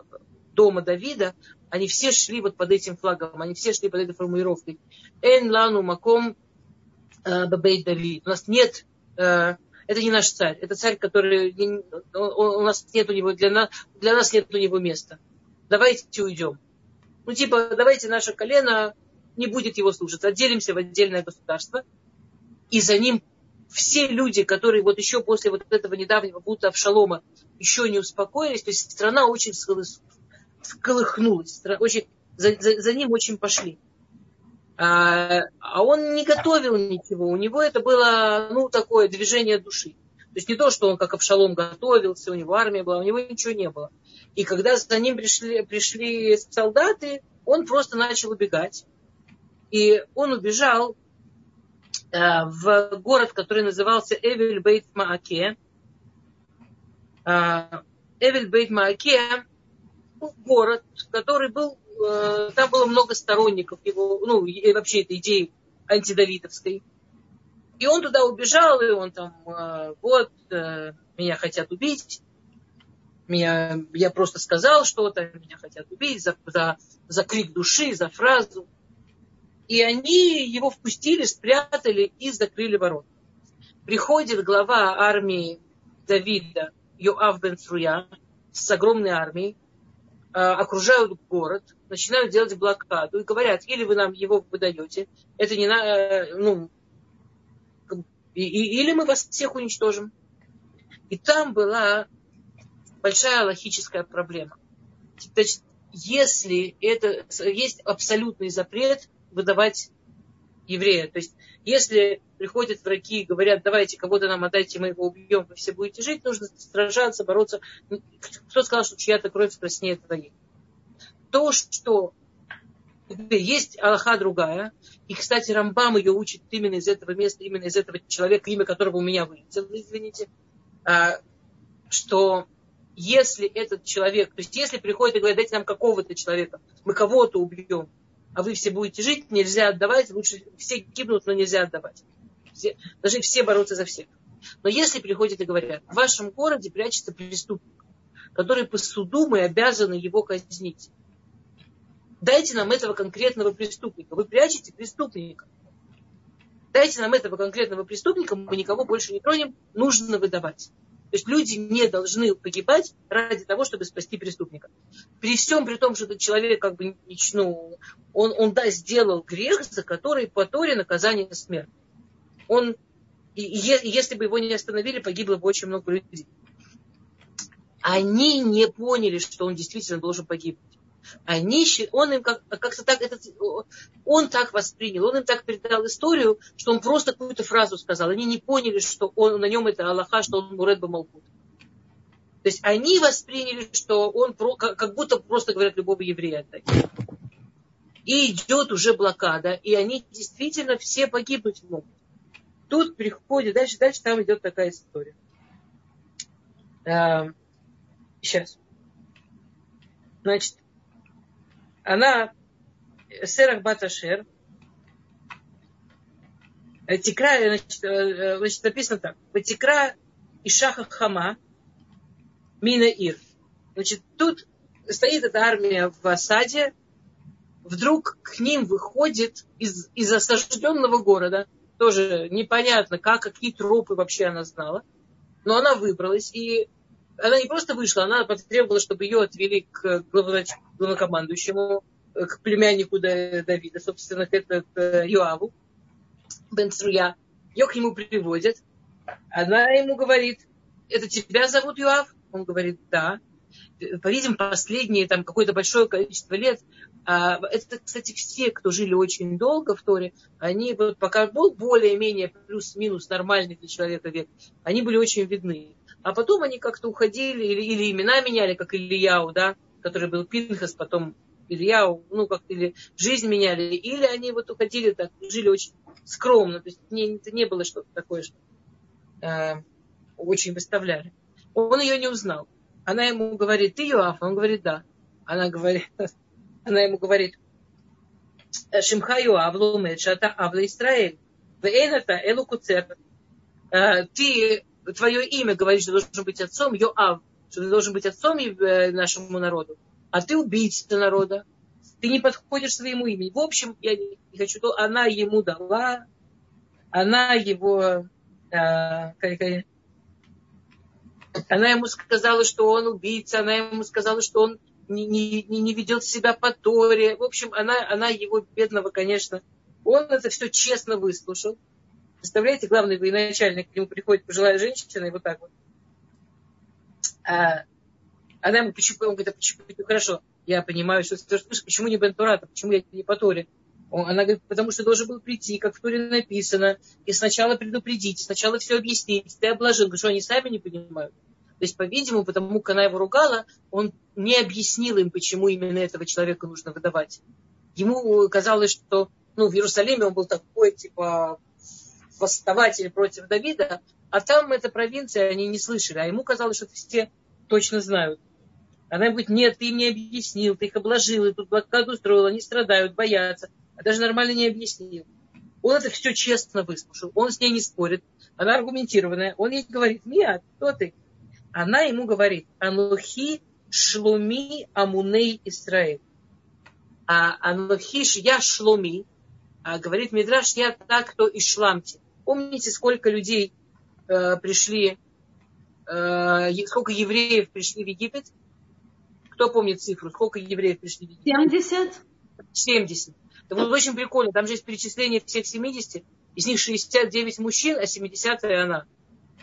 дома Давида, они все шли вот под этим флагом, они все шли под этой формулировкой. Эн лану маком э, бабей Давид. У нас нет, э, это не наш царь. Это царь, который у нас нет у него, для нас, для нас нет у него места. Давайте уйдем. Ну, типа, давайте наше колено не будет его слушаться. Отделимся в отдельное государство. И за ним все люди, которые вот еще после вот этого недавнего будто Авшалома еще не успокоились, то есть страна очень сколыхнулась, очень, за, за, за ним очень пошли. А, а он не готовил ничего, у него это было, ну, такое движение души. То есть не то, что он как Авшалом готовился, у него армия была, у него ничего не было. И когда за ним пришли, пришли солдаты, он просто начал убегать. И он убежал э, в город, который назывался Эвель Бейт Мааке. Э, Эвель Бейт Мааке город, который был, там было много сторонников его, ну, вообще этой идеи антидавидовской. И он туда убежал, и он там, э, вот, э, меня хотят убить, меня, я просто сказал что-то, меня хотят убить за, за, за крик души, за фразу. И они его впустили, спрятали и закрыли ворот. Приходит глава армии Давида, Йоав бен Цруя, с огромной армией, окружают город, начинают делать блокаду и говорят, или вы нам его выдаете, это не на, э, ну, и, и, или мы вас всех уничтожим. И там была большая логическая проблема. Значит, если это есть абсолютный запрет выдавать еврея. То есть, если приходят враги и говорят, давайте кого-то нам отдайте, мы его убьем, вы все будете жить, нужно сражаться, бороться. Кто сказал, что чья-то кровь краснее твоей? То, что есть Аллаха другая, и, кстати, Рамбам ее учит именно из этого места, именно из этого человека, имя которого у меня вылетело, извините, а, что если этот человек, то есть если приходит и говорит, дайте нам какого-то человека, мы кого-то убьем, а вы все будете жить, нельзя отдавать, лучше все гибнут, но нельзя отдавать. Все, должны все бороться за всех. Но если приходят и говорят, в вашем городе прячется преступник, который по суду мы обязаны его казнить. Дайте нам этого конкретного преступника. Вы прячете преступника. Дайте нам этого конкретного преступника, мы никого больше не тронем, нужно выдавать. То есть люди не должны погибать ради того, чтобы спасти преступника. При всем при том, что этот человек как бы, ну, он, он да, сделал грех, за который по Торе наказание смерть. Он, и, и если бы его не остановили, погибло бы очень много людей. Они не поняли, что он действительно должен погибнуть. Они, он им как, как-то так, этот, он так воспринял, он им так передал историю, что он просто какую-то фразу сказал. Они не поняли, что он, на нем это Аллаха, что он Муред Бамалкут. То есть они восприняли, что он как будто просто говорят любого еврея. И идет уже блокада, и они действительно все погибнуть могут. Тут приходит, дальше, дальше там идет такая история. А, сейчас. Значит, она Серах Баташер, Тикра, значит, э, значит, написано так. Ватикра Ишаха Хама Мина Ир. Значит, тут стоит эта армия в осаде, вдруг к ним выходит из, из осажденного города, тоже непонятно, как, какие тропы вообще она знала, но она выбралась, и она не просто вышла, она потребовала, чтобы ее отвели к главнокомандующему, э, к племяннику Давида, собственно, к, это, к Юаву, Бен Цруя. Ее к нему приводят. Она ему говорит, это тебя зовут Юав? Он говорит, да. По-видимому, последние там какое-то большое количество лет. А, это, кстати, все, кто жили очень долго в Торе, они вот пока был более-менее плюс-минус нормальный для человека век, они были очень видны. А потом они как-то уходили, или, или имена меняли, как Ильяу, да, который был Пинхас, потом Ильяу, ну, как или жизнь меняли, или они вот уходили так, жили очень скромно, то есть не, это не было что-то такое, что э, очень выставляли. Он ее не узнал. Она ему говорит, ты Юаф? Он говорит, да. Она говорит, [laughs] она ему говорит, Шимха Юав лумет шата Авла Исраэль. Вейната Элу Куцер. Э, ты твое имя говорит, что ты должен быть отцом Йоав, что ты должен быть отцом нашему народу, а ты убийца народа, ты не подходишь своему имени. В общем, я не хочу, то она ему дала, она его, э, Она ему сказала, что он убийца, она ему сказала, что он не, не, не ведет себя по Торе. В общем, она, она его бедного, конечно, он это все честно выслушал. Представляете, главный военачальник к нему приходит пожилая женщина, и вот так вот. А, она ему, почему, он говорит, а почему, хорошо, я понимаю, что ты слышишь, почему не Бентурата, почему я не по Торе? Она говорит, потому что должен был прийти, как в Торе написано, и сначала предупредить, сначала все объяснить. Ты обложил, что они сами не понимают. То есть, по-видимому, потому как она его ругала, он не объяснил им, почему именно этого человека нужно выдавать. Ему казалось, что ну, в Иерусалиме он был такой, типа, восставатель против Давида, а там эта провинция, они не слышали, а ему казалось, что все точно знают. Она говорит, нет, ты им не объяснил, ты их обложил, и тут блокаду устроил, они страдают, боятся, а даже нормально не объяснил. Он это все честно выслушал, он с ней не спорит, она аргументированная, он ей говорит, Мия, кто ты? Она ему говорит, Анухи шлуми амуней Исраиль. А Анухиш я шлуми, а говорит Мидраш, я так, кто и шламти. Помните, сколько людей э, пришли, э, сколько евреев пришли в Египет? Кто помнит цифру? Сколько евреев пришли в Египет? 70. 70. Это было очень прикольно. Там же есть перечисление всех 70. Из них 69 мужчин, а 70 она.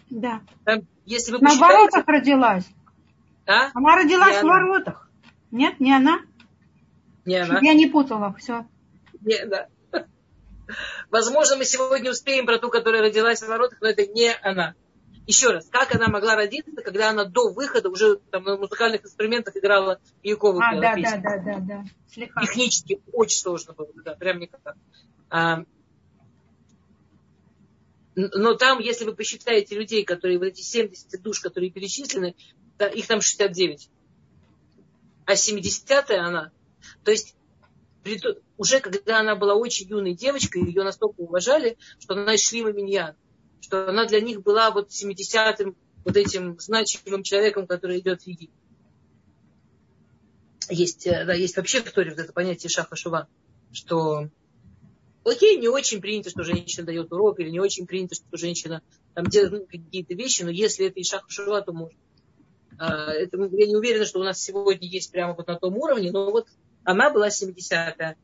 Да. Там, если вы На воротах родилась. А? Она родилась не в она. воротах. Нет, не она? Не она. Я не путала, все. Не, да. Возможно, мы сегодня успеем про ту, которая родилась в воротах, но это не она. Еще раз, как она могла родиться, когда она до выхода уже там, на музыкальных инструментах играла Якову а, да, да, да, да, да. Слегка. Технически очень сложно было, да, прям никак. А, но там, если вы посчитаете людей, которые, вот эти 70 душ, которые перечислены, да, их там 69. А 70-я она. То есть уже когда она была очень юной девочкой, ее настолько уважали, что она из Шлима Миньян, что она для них была вот 70-м вот этим значимым человеком, который идет в Египет. Есть, э, да, есть вообще в Торе вот это понятие шаха шува, что окей, не очень принято, что женщина дает урок, или не очень принято, что женщина там делает ну, какие-то вещи, но если это и шаха шува, то можно. А, это, я не уверена, что у нас сегодня есть прямо вот на том уровне, но вот она была 70-я.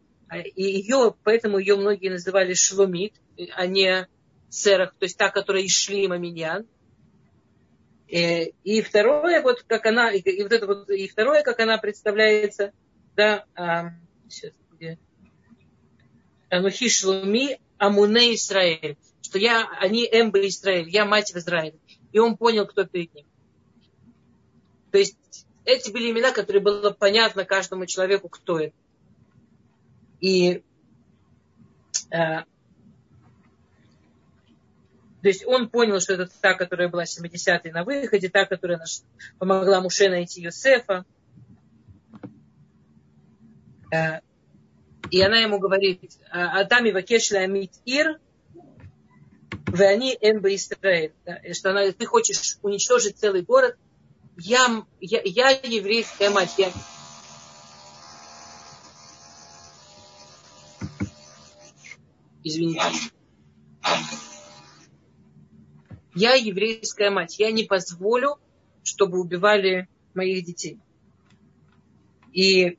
И ее, поэтому ее многие называли Шлумит, а не Серах, то есть та, которая из Шлима Миньян. И, и второе, вот как она, и, вот это вот, и второе, как она представляется, да, а, сейчас, где? Анухи Шлуми Амуне Израиль, что я, они Эмбе Израиль, я мать в Израиле. И он понял, кто перед ним. То есть эти были имена, которые было понятно каждому человеку, кто это. И э, то есть он понял, что это та, которая была 70-й на выходе, та, которая наш, помогла Муше найти Йосефа. Э, и она ему говорит, Адам и Вакешля Амит Ир, вы они Эмба Исраэль. Что она, ты хочешь уничтожить целый город, я, я, я еврейская мать. Я... Извините. Я еврейская мать. Я не позволю, чтобы убивали моих детей. И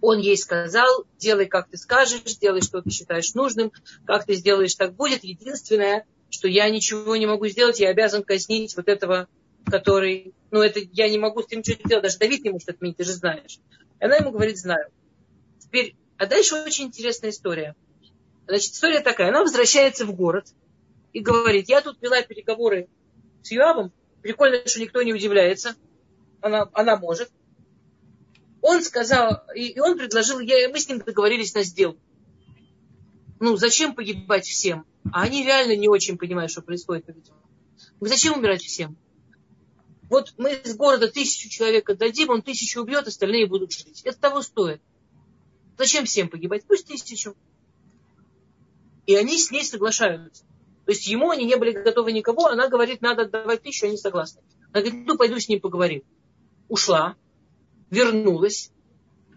он ей сказал, делай, как ты скажешь, делай, что ты считаешь нужным, как ты сделаешь, так будет. Единственное, что я ничего не могу сделать, я обязан казнить вот этого который, ну это я не могу с этим ничего сделать, даже Давид не может отменить, ты же знаешь. И она ему говорит, знаю. Теперь, а дальше очень интересная история. Значит, история такая, она возвращается в город и говорит, я тут вела переговоры с Юавом, прикольно, что никто не удивляется, она, она может. Он сказал, и, он предложил, я, мы с ним договорились на сделку. Ну, зачем погибать всем? А они реально не очень понимают, что происходит. Зачем умирать всем? Вот мы из города тысячу человек отдадим, он тысячу убьет, остальные будут жить. Это того стоит. Зачем всем погибать? Пусть тысячу. И они с ней соглашаются. То есть ему они не были готовы никого, она говорит, надо отдавать тысячу, они согласны. Она говорит, ну пойду с ним поговорим. Ушла, вернулась,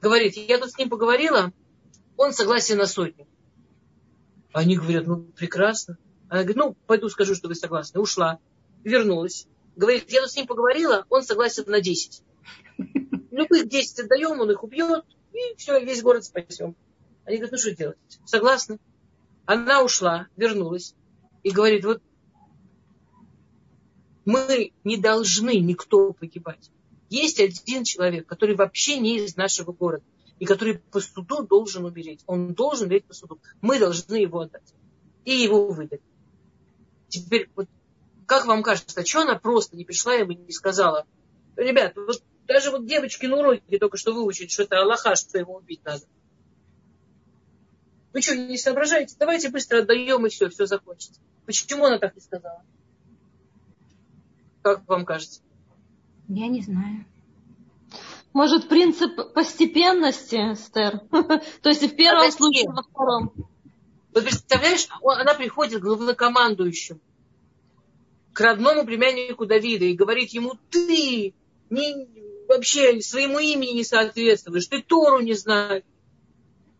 говорит, я тут с ним поговорила, он согласен на сотню. Они говорят, ну прекрасно. Она говорит, ну пойду скажу, что вы согласны. Ушла, вернулась, говорит, я тут с ним поговорила, он согласен на 10. Любых 10 отдаем, он их убьет, и все, весь город спасем. Они говорят, ну что делать? Согласны? Она ушла, вернулась и говорит, вот мы не должны никто погибать. Есть один человек, который вообще не из нашего города и который по суду должен умереть. Он должен умереть по суду. Мы должны его отдать. И его выдать. Теперь, вот, как вам кажется, что она просто не пришла и не сказала, ребят, вот даже вот девочки на уроке только что выучили, что это Аллаха, что его убить надо. Вы что, не соображаете? Давайте быстро отдаем и все, все закончится. Почему она так не сказала? Как вам кажется? Я не знаю. Может, принцип постепенности, Стер? [laughs] То есть и в первом случае, во втором. Вот представляешь, она приходит к главнокомандующему, к родному племяннику Давида и говорит ему, ты не, вообще своему имени не соответствуешь, ты Тору не знаешь.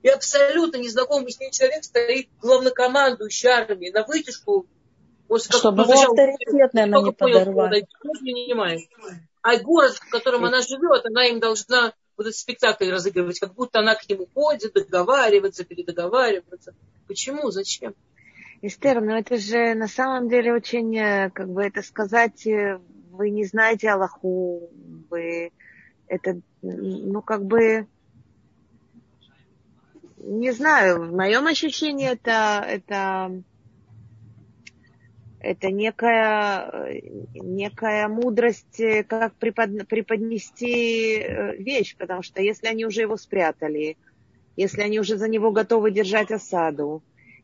И абсолютно незнакомый с ней человек стоит главнокомандующий армии на вытяжку. После Чтобы его авторитет, наверное, не подорвать. А город, в котором она живет, она им должна вот этот спектакль разыгрывать, как будто она к нему ходит, договариваться, передоговариваться. Почему? Зачем? Эстер, ну это же на самом деле очень, э, как бы это сказать, э, вы не знаете Аллаху, вы это, ну как бы, не знаю, в моем ощущении это, это, это некая, некая мудрость, как препод, преподнести э, вещь, потому что если они уже его спрятали, если они уже за него готовы держать осаду,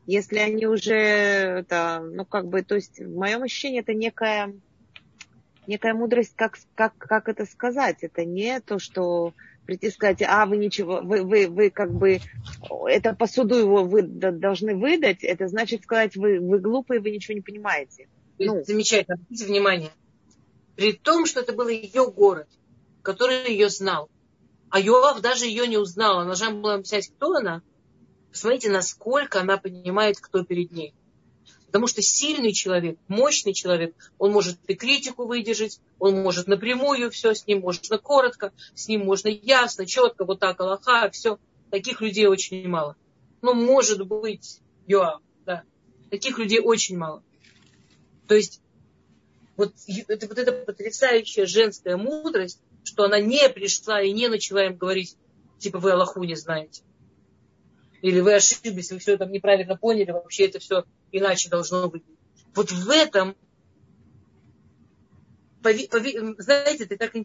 если они уже, это, ну как бы, то есть в моем ощущении это некая, некая мудрость, как, как, как это сказать, это не то, что прийти и сказать, а вы ничего, вы, вы, вы как бы, это по суду его вы должны выдать, это значит сказать, вы, вы глупые, вы ничего не понимаете. Ну. Замечательно, обратите внимание. При том, что это был ее город, который ее знал, а Йоав даже ее не узнал, она должна была писать, кто она. Посмотрите, насколько она понимает, кто перед ней. Потому что сильный человек, мощный человек, он может и критику выдержать, он может напрямую все, с ним можно коротко, с ним можно ясно, четко, вот так, Аллаха, все. Таких людей очень мало. Ну, может быть, Йоав, да. Таких людей очень мало. То есть, вот, это, вот эта потрясающая женская мудрость, что она не пришла и не начала им говорить, типа, вы Аллаху не знаете. Или вы ошиблись, вы все там неправильно поняли, вообще это все иначе должно быть. Вот в этом, знаете, это, так,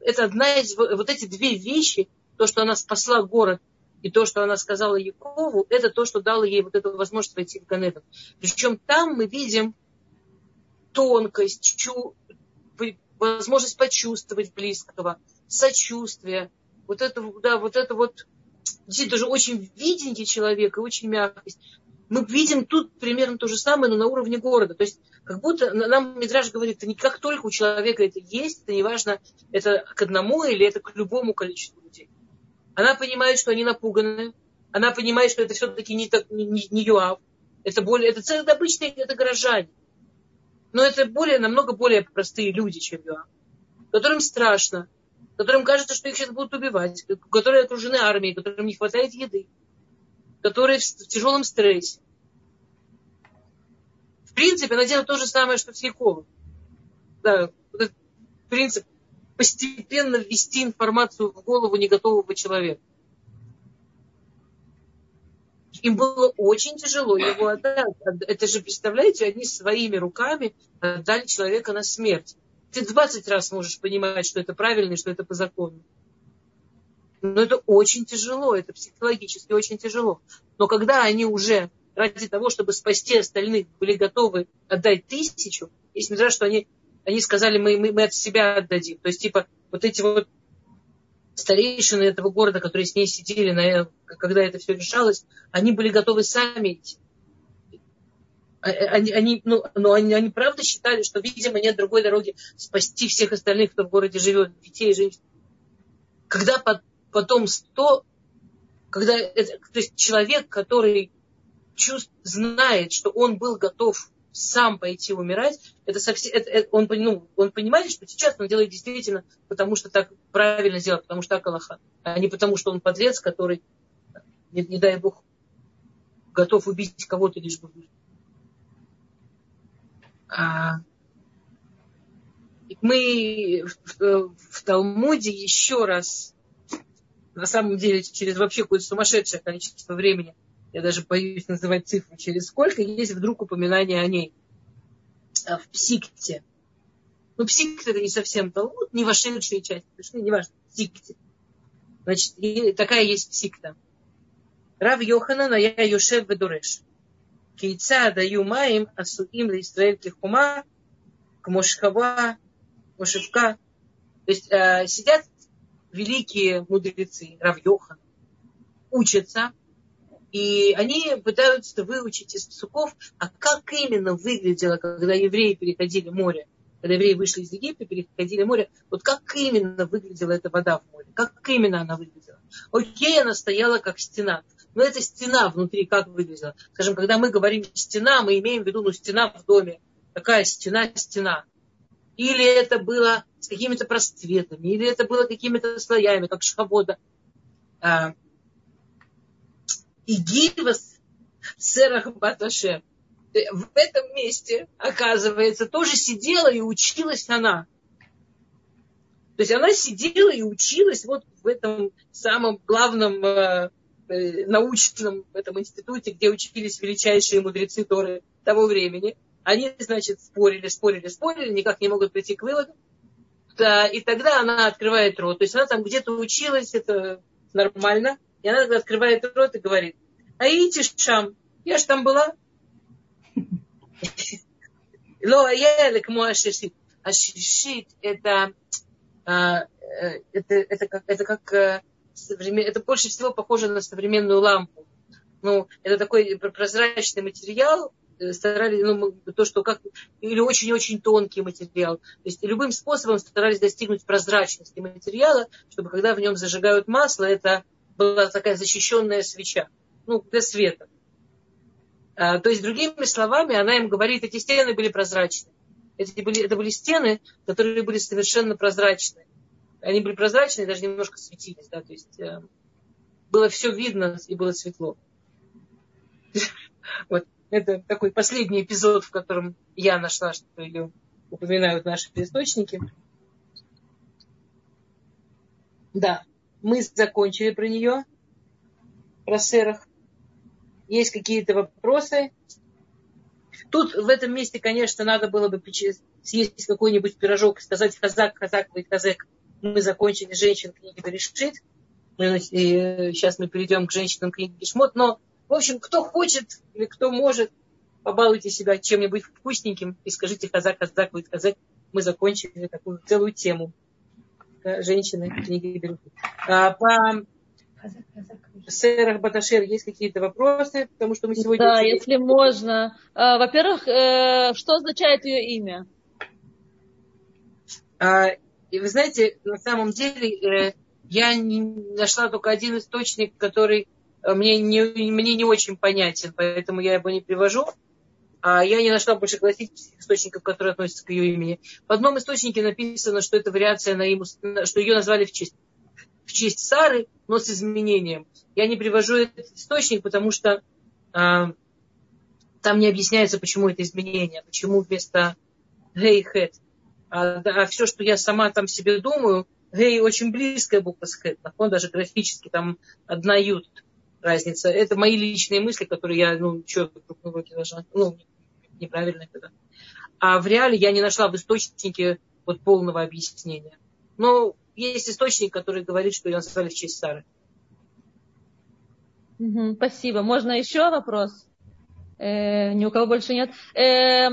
это одна из, вот эти две вещи, то, что она спасла город, и то, что она сказала Якову, это то, что дало ей вот эту возможность войти в Ганедон. Причем там мы видим тонкость, чу, возможность почувствовать близкого, сочувствие, вот это, да, вот это вот, действительно, тоже очень виденький человек и очень мягкость мы видим тут примерно то же самое, но на уровне города. То есть как будто нам Мидраж говорит, это не как только у человека это есть, это не важно, это к одному или это к любому количеству людей. Она понимает, что они напуганы, она понимает, что это все-таки не, не, не ЮАВ, это более, это целые обычные, это горожане. Но это более, намного более простые люди, чем ЮАВ, которым страшно, которым кажется, что их сейчас будут убивать, которые окружены армией, которым не хватает еды которые в тяжелом стрессе. В принципе, она делает то же самое, что Яковом. Да, этот принцип постепенно ввести информацию в голову не готового человека. Им было очень тяжело его отдать. Это же, представляете, они своими руками отдали человека на смерть. Ты 20 раз можешь понимать, что это правильно и что это по закону. Но это очень тяжело, это психологически очень тяжело. Но когда они уже ради того, чтобы спасти остальных, были готовы отдать тысячу, если не что они, они сказали, мы, мы, мы от себя отдадим. То есть, типа, вот эти вот старейшины этого города, которые с ней сидели, когда это все решалось, они были готовы сами идти. Э, они, они, ну, но они, они правда считали, что, видимо, нет другой дороги спасти всех остальных, кто в городе живет, детей и женщин. Когда под, потом сто, когда это, то есть человек, который чувств, знает, что он был готов сам пойти умирать, это совсем, это, это, он, ну, он понимает, что сейчас он делает действительно, потому что так правильно сделал, потому что так Аллаха, а не потому что он подлец, который, не, не дай Бог, готов убить кого-то лишь бы выжить. А, мы в, Талмуде еще раз, на самом деле, через вообще какое-то сумасшедшее количество времени, я даже боюсь называть цифру, через сколько, есть вдруг упоминание о ней а, в псикте. Ну, псикт это не совсем Талмуд, не вошедшая часть, не важно, псикте. Значит, такая есть псикта. Рав Йоханана я Йошев Бедуреш. Кейца даю маим асуим Израиль кихума к Мошхава Мошевка. То есть э, сидят великие мудрецы, Равьохан, учатся, и они пытаются выучить из псуков, а как именно выглядело, когда евреи переходили море, когда евреи вышли из Египта, переходили море, вот как именно выглядела эта вода в море, как именно она выглядела. Окей, она стояла как стена, но эта стена внутри как выглядела. Скажем, когда мы говорим стена, мы имеем в виду ну, стена в доме, такая стена, стена. Или это было с какими-то просветами, или это было какими-то слоями, как шхавода. А, и гивас серах баташе. В этом месте, оказывается, тоже сидела и училась она. То есть она сидела и училась вот в этом самом главном э, э научном в этом институте, где учились величайшие мудрецы Торы того времени. Они, значит, спорили, спорили, спорили, никак не могут прийти к выводу. И тогда она открывает рот. То есть она там где-то училась, это нормально. И она открывает рот и говорит, а идите шам, я ж там была. Ло аялек муашишит. Ашишит это, а, э, это, это как, это как э, это больше всего похоже на современную лампу. Ну, это такой прозрачный материал, Э, старались, ну, то, что как, или очень-очень тонкий материал. То есть любым способом старались достигнуть прозрачности материала, чтобы когда в нем зажигают масло, это была такая защищенная свеча, ну, для света. А, то есть, другими словами, она им говорит, эти стены были прозрачные. Эти были, это были стены, которые были совершенно прозрачные. Они были прозрачные, даже немножко светились, да, то есть э, было все видно и было светло. [laughs] Вот. Это такой последний эпизод, в котором я нашла, что ее упоминают наши источники. Да, мы закончили про нее, про сырах. Есть какие-то вопросы? Тут в этом месте, конечно, надо было бы съесть какой-нибудь пирожок и сказать хазак, хазак, вы хазак. Мы закончили женщин книги решить. И сейчас мы перейдем к женщинам книги Шмот. Но в общем, кто хочет или кто может, побалуйте себя чем-нибудь вкусненьким и скажите хазак, хазак, будет хазак. Мы закончили такую целую тему. Женщины книги берут. А, по Сэрах Баташер есть какие-то вопросы, потому что мы сегодня... Да, если можно. А, во-первых, э, что означает ее имя? И вы знаете, на самом деле э, я нашла только один источник, который Э, мне не, мне не очень понятен, поэтому я его не привожу. А я не нашла больше классических источников, которые относятся к ее имени. В одном источнике написано, что это вариация на имя, что ее назвали в честь, в честь Сары, но с изменением. Я не привожу этот источник, потому что а, там не объясняется, почему это изменение, почему вместо гей хэт. А, а все, что я сама там себе думаю, гей очень близкая буква с хэт, он даже графически там одна ют разница. Это мои личные мысли, которые я, ну, что руки должна, ну, неправильно это. А в реале я не нашла в источнике вот полного объяснения. Но есть источник, который говорит, что ее назвали в честь Сары. спасибо. Можно еще вопрос? Э, ни у кого больше нет. Э,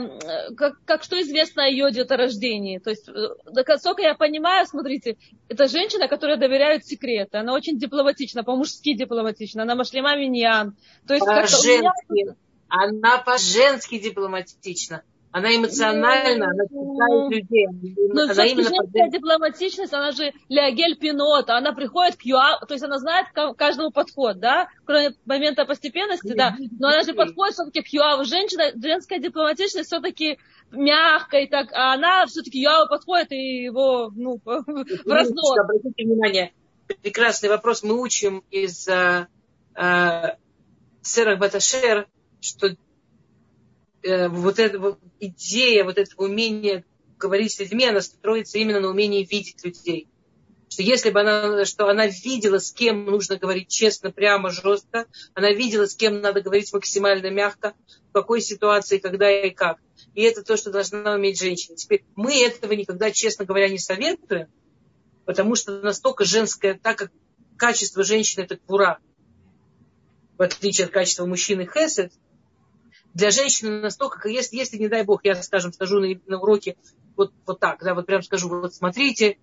как, как что известно о ее деторождении? То есть, э, насколько я понимаю, смотрите, это женщина, которая доверяет секреты. Она очень дипломатична, по-мужски дипломатична. Она машлима миньян. То есть, по-женски. Меня... Она по-женски дипломатична. Она эмоционально, она читает людей. Но она все-таки именно женская под- дипломатичность, она же Леогель Пинота, она приходит к ЮА, то есть она знает ка- каждому подход, да, кроме момента постепенности, да, но она же подходит все-таки к ЮАВу. Женщина, женская дипломатичность все-таки мягкая, и так, а она все-таки ЮАВу подходит и его, ну, [laughs] в разнос. Минуточку, Обратите внимание, прекрасный вопрос. Мы учим из э, э, Серах Баташер, что э, вот эта вот идея, вот это умение говорить с людьми, она строится именно на умении видеть людей. Что если бы она, что она видела, с кем нужно говорить честно, прямо, жестко, она видела, с кем надо говорить максимально мягко, в какой ситуации, когда и как. И это то, что должна уметь женщина. Теперь мы этого никогда, честно говоря, не советуем, потому что настолько женское, так как качество женщины это квура, в отличие от качества мужчины хесед, для женщины настолько, если, если, не дай бог, я, скажем, скажу на, на уроке вот, вот так, да, вот прям скажу, вот смотрите,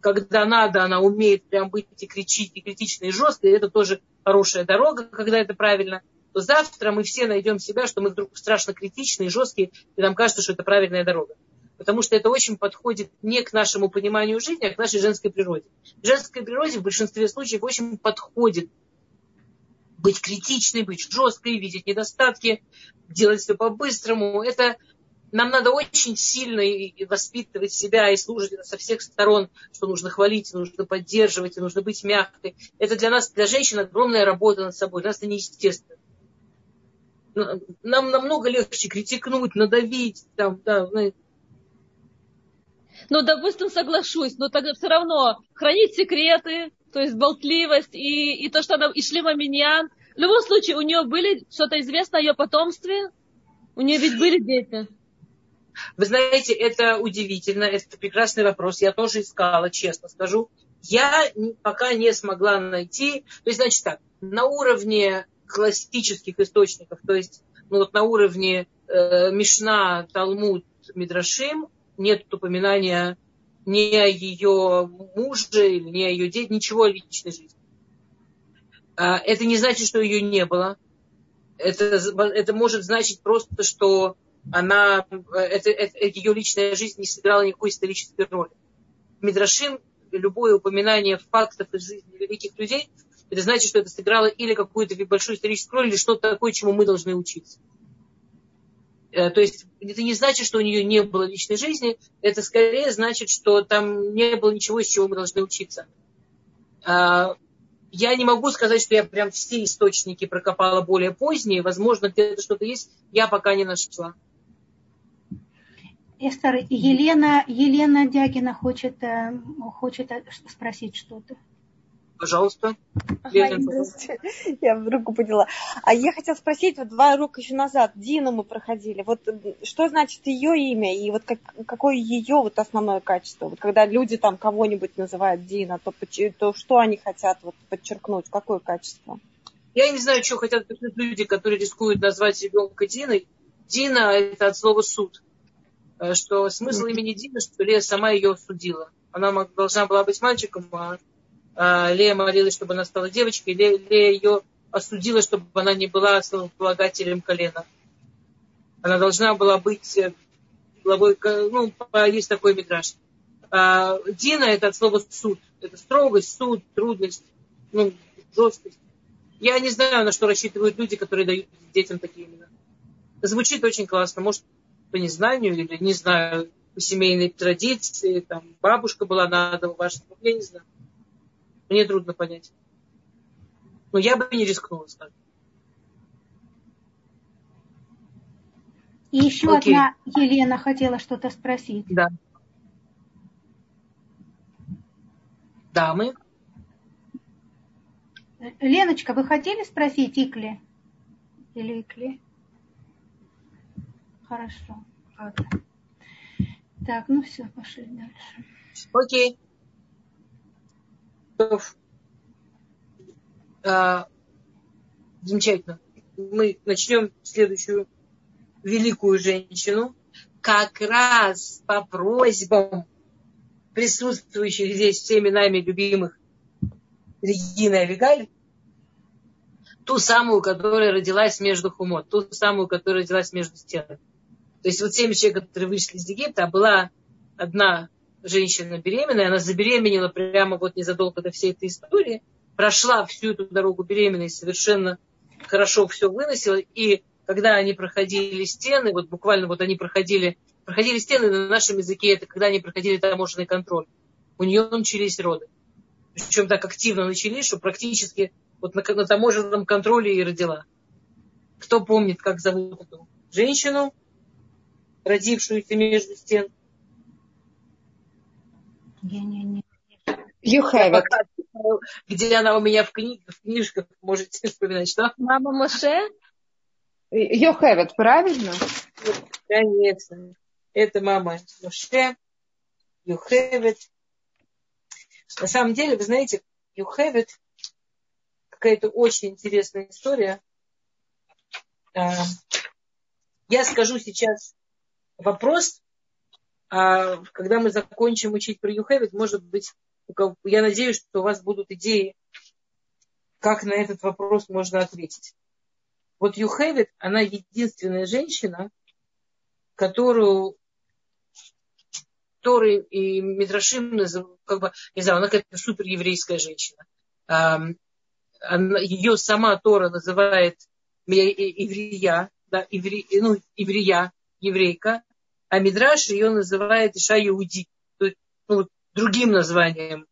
когда надо, она умеет прям быть и кричить, и критично, и жестко, и это тоже хорошая дорога, когда это правильно, то завтра мы все найдем себя, что мы вдруг страшно критичные, жесткие, и нам кажется, что это правильная дорога. Потому что это очень подходит не к нашему пониманию жизни, а к нашей женской природе. В женской природе в большинстве случаев очень подходит быть критичной, быть жесткой, видеть недостатки, делать все по-быстрому. Это нам надо очень сильно и воспитывать себя и служить со всех сторон, что нужно хвалить, нужно поддерживать, нужно быть мягкой. Это для нас, для женщин огромная работа над собой. Для нас это неестественно. Нам намного легче критикнуть, надавить. Там, да, ну, допустим, соглашусь, но тогда все равно хранить секреты, то есть болтливость и, и то, что она и шлема миньян. В любом случае, у нее были что-то известно о ее потомстве? У нее ведь были дети. Вы знаете, это удивительно, это прекрасный вопрос. Я тоже искала, честно скажу. Я пока не смогла найти. То есть, значит так, на уровне классических источников, то есть ну, вот на уровне э, Мишна, Талмуд, Мидрашим, нет упоминания ни о ее муже, ни о ее детях, ничего о личной жизни. А, это не значит, что ее не было. Это, это может значить просто, что она, это, это, ее личная жизнь не сыграла никакой исторической роли. Мидрашим, любое упоминание фактов из жизни великих людей, это значит, что это сыграло или какую-то большую историческую роль, или что-то такое, чему мы должны учиться. То есть это не значит, что у нее не было личной жизни, это скорее значит, что там не было ничего, из чего мы должны учиться. Я не могу сказать, что я прям все источники прокопала более поздние. Возможно, где-то что-то есть, я пока не нашла. Эстер, Елена, Елена Дягина хочет, хочет спросить что-то. Пожалуйста. Ага, я руку поняла. А я хотела спросить, вот два урока еще назад, Дину мы проходили. Вот что значит ее имя и вот как, какое ее вот основное качество? Вот когда люди там кого-нибудь называют Дина, то, то что они хотят вот подчеркнуть? Какое качество? Я не знаю, что хотят люди, которые рискуют назвать ребенка Диной. Дина – это от слова суд. Что смысл имени Дина, что Лея сама ее осудила. Она должна была быть мальчиком, а Лея молилась, чтобы она стала девочкой. Лея, Лея ее осудила, чтобы она не была основополагателем колена. Она должна была быть главой, ну, есть такой мидраж. Дина это от слова суд. Это строгость, суд, трудность, ну, жесткость. Я не знаю, на что рассчитывают люди, которые дают детям такие имена. Звучит очень классно. Может, по незнанию или, не знаю, по семейной традиции. Там бабушка была надо ваша. Я не знаю. Мне трудно понять. Но я бы не рискнула, скажем. И еще Окей. одна Елена хотела что-то спросить. Да. Дамы. Леночка, вы хотели спросить Икли? Или Икли? Хорошо. Ладно. Так, ну все, пошли дальше. Окей. А, замечательно. Мы начнем следующую великую женщину как раз по просьбам присутствующих здесь всеми нами любимых Регины Авигаль, ту самую, которая родилась между хумот, ту самую, которая родилась между стенами. То есть вот 70 человек, которые вышли из Египта, а была одна женщина беременная, она забеременела прямо вот незадолго до всей этой истории, прошла всю эту дорогу беременной, совершенно хорошо все выносила, и когда они проходили стены, вот буквально вот они проходили, проходили стены на нашем языке, это когда они проходили таможенный контроль, у нее начались роды. Причем так активно начались, что практически вот на, на таможенном контроле и родила. Кто помнит, как зовут эту женщину, родившуюся между стен? Я не, не. You have it. Где она у меня в, книг, в книжках, можете [laughs] вспоминать, что? Мама Моше? You have it, правильно? Конечно. Это мама Моше. You have it. На самом деле, вы знаете, you have it какая-то очень интересная история. А, я скажу сейчас вопрос, а когда мы закончим учить про Юхевит, может быть, я надеюсь, что у вас будут идеи, как на этот вопрос можно ответить. Вот Юхевит, она единственная женщина, которую Торы и Мидрашим, как бы, не знаю, она какая-то супер еврейская женщина. Она, ее сама Тора называет еврея, да, евре, ну, еврея, еврейка, а Мидраш ее называет Иша Иуди, то есть, ну, другим названием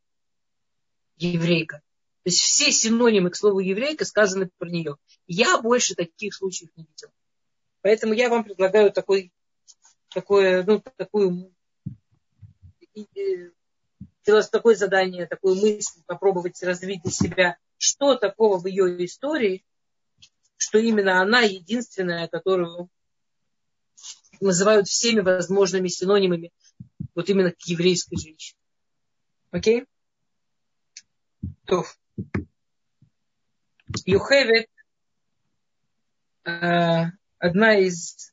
еврейка. То есть все синонимы к слову еврейка сказаны про нее. Я больше таких случаев не видел. Поэтому я вам предлагаю такой, такое, ну, такую, такое задание, такую мысль попробовать развить для себя, что такого в ее истории, что именно она единственная, которую называют всеми возможными синонимами вот именно к еврейской женщине. Окей? То. Юхевет э, одна из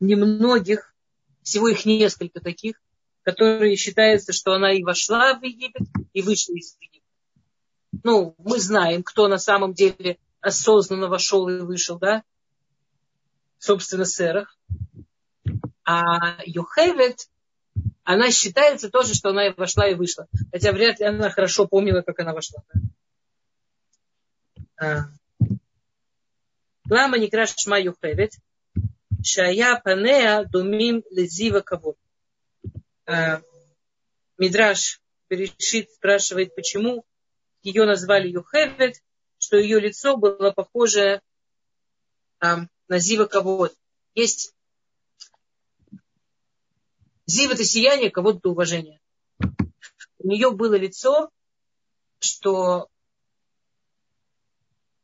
немногих, всего их несколько таких, которые считается, что она и вошла в Египет, и вышла из Египта. Ну, мы знаем, кто на самом деле осознанно вошел и вышел, да? Собственно, Серах. А Йохевет, она считается тоже, что она вошла и вышла. Хотя вряд ли она хорошо помнила, как она вошла. А. Лама не крашма Йохевет. Шая панея думим лезива кого. А. Мидраш Берешит спрашивает, почему ее назвали Юхевет, что ее лицо было похоже а, на Зива кого-то. Есть Зив это сияние, кого-то уважение. У нее было лицо, что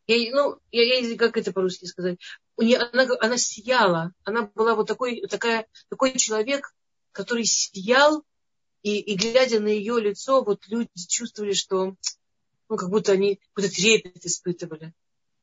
я, ну, я, я, как это по-русски сказать? У нее, она, она сияла. Она была вот такой, такая, такой человек, который сиял, и, и глядя на ее лицо, вот люди чувствовали, что ну, как будто они какой-то трепет испытывали.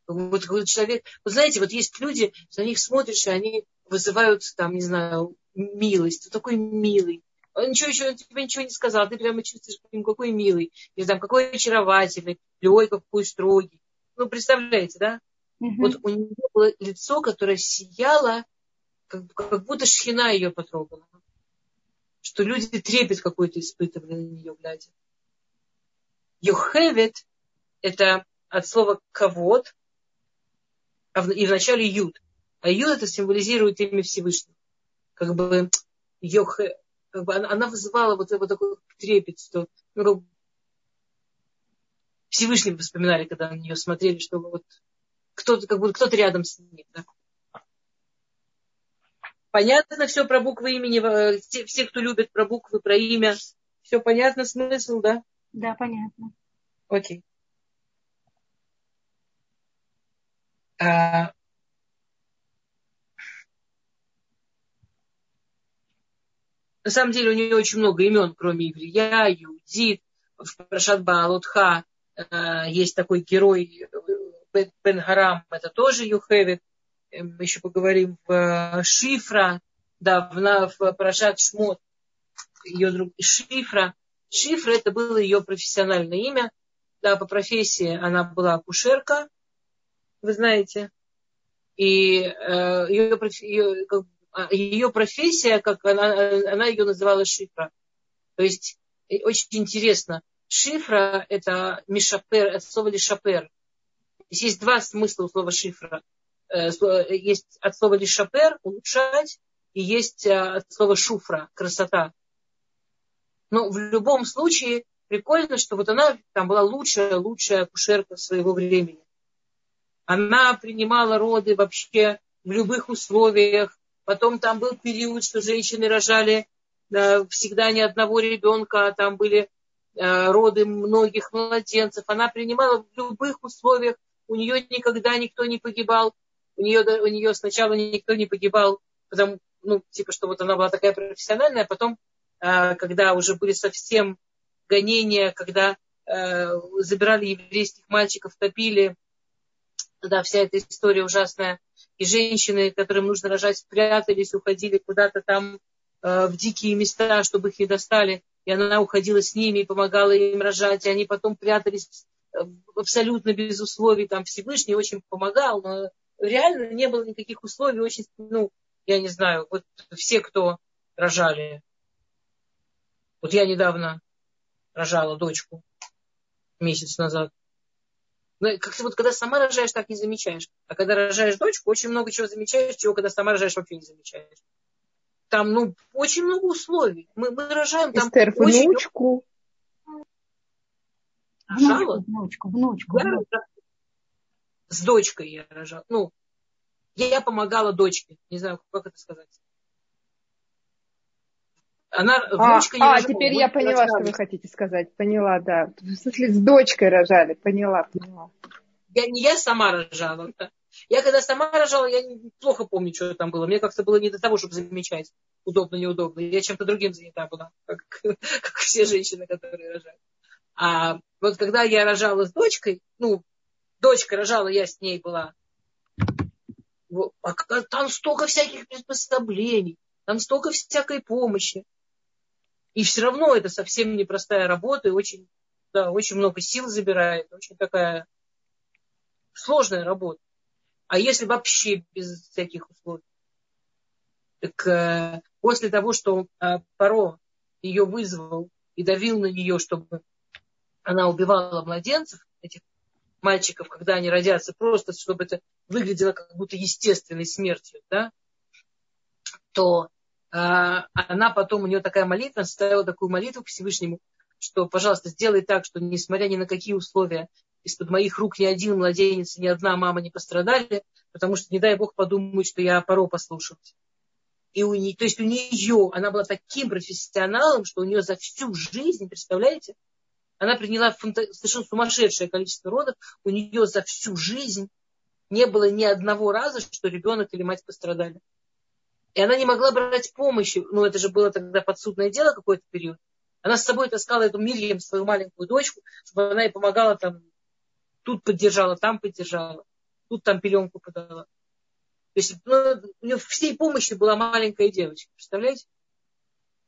Вот человек. Вы знаете, вот есть люди, на них смотришь, и они вызывают, там, не знаю, милость. Он такой милый. Он ничего еще, он тебе ничего не сказал. Ты прямо чувствуешь, какой милый. Или там, какой очаровательный. Или ой, какой строгий. Ну, представляете, да? Mm-hmm. Вот у нее было лицо, которое сияло, как, как будто шхина ее потрогала что люди трепет какой-то испытывали на нее глядя. Йохевет – это от слова кавод, и вначале юд. А юд это символизирует имя Всевышнего. Как бы Йохе, как бы она, она вызывала вот, вот такой трепет, что ну, Всевышний вспоминали, когда на нее смотрели, что вот кто-то, как будто кто-то рядом с ней. Да? Понятно все про буквы имени, э, все, все, кто любит про буквы, про имя. Все понятно, смысл, да? Да, понятно. Окей. А... На самом деле у нее очень много имен, кроме Иврия, Юдит, в Прашат Баалутха э, есть такой герой э, Бен Харам, это тоже Юхевит мы еще поговорим в э, Шифра, да, в, в Парашат Шмот, ее друг Шифра. Шифра это было ее профессиональное имя. Да, по профессии она была акушерка, вы знаете. И э, ее, ее, ее профессия, как она, она ее называла шифра. То есть э, очень интересно. Шифра – это мишапер, это слово лишапер. Здесь есть два смысла у слова шифра. Э, есть от слова лишапер – улучшать, и есть от слова шуфра – красота. Но в любом случае прикольно, что вот она там была лучшая, лучшая акушерка своего времени. Она принимала роды вообще в любых условиях. Потом там был период, что женщины рожали э, всегда ни одного ребенка, а там были э, роды многих младенцев. Она принимала в любых условиях. У нее никогда никто не погибал. У нее, у нее сначала никто не погибал, потому, ну, типа, что вот она была такая профессиональная, а потом, э, когда уже были совсем гонения, когда забирали еврейских мальчиков, топили, да, вся эта история ужасная. И женщины, которым нужно рожать, прятались, уходили куда-то там э, в дикие места, чтобы их не достали. И она уходила с ними и помогала им рожать. И они потом прятались э, абсолютно без условий. Там Всевышний очень помогал, но реально не было никаких условий. Очень, ну, я не знаю, вот все, кто рожали. Вот я недавно рожала дочку месяц назад. Но ну, как-то вот когда сама рожаешь, так не замечаешь. А когда рожаешь дочку, очень много чего замечаешь, чего когда сама рожаешь, вообще не замечаешь. Там, ну, очень много условий. Мы, мы рожаем там Эстер, очень... внучку. Рожала? Внучку, внучку. Я рожала. С дочкой я рожала. Ну, я помогала дочке. Не знаю, как это сказать. Она а, а теперь я поняла, рожала. что вы хотите сказать. Поняла, да. В смысле, с дочкой рожали. Поняла, поняла. Я, не я сама рожала. Да. Я когда сама рожала, я плохо помню, что там было. Мне как-то было не до того, чтобы замечать, удобно, неудобно. Я чем-то другим занята была, как, [laughs] как все женщины, которые рожают. А вот когда я рожала с дочкой, ну, дочка рожала, я с ней была. А там столько всяких приспособлений, там столько всякой помощи. И все равно это совсем непростая работа и очень, да, очень много сил забирает. Очень такая сложная работа. А если вообще без всяких условий? Так э, после того, что э, Паро ее вызвал и давил на нее, чтобы она убивала младенцев, этих мальчиков, когда они родятся, просто чтобы это выглядело как будто естественной смертью, да, то она потом, у нее такая молитва, составила такую молитву к Всевышнему, что, пожалуйста, сделай так, что несмотря ни на какие условия, из-под моих рук ни один младенец, ни одна мама не пострадали, потому что, не дай Бог, подумают, что я поро послушалась. И у нее, то есть у нее, она была таким профессионалом, что у нее за всю жизнь, представляете, она приняла совершенно сумасшедшее количество родов, у нее за всю жизнь не было ни одного раза, что ребенок или мать пострадали. И она не могла брать помощи. Ну, это же было тогда подсудное дело какой-то период. Она с собой таскала эту Мирьям, свою маленькую дочку, чтобы она ей помогала там, тут поддержала, там поддержала, тут там пеленку подала. То есть ну, у нее всей помощи была маленькая девочка, представляете?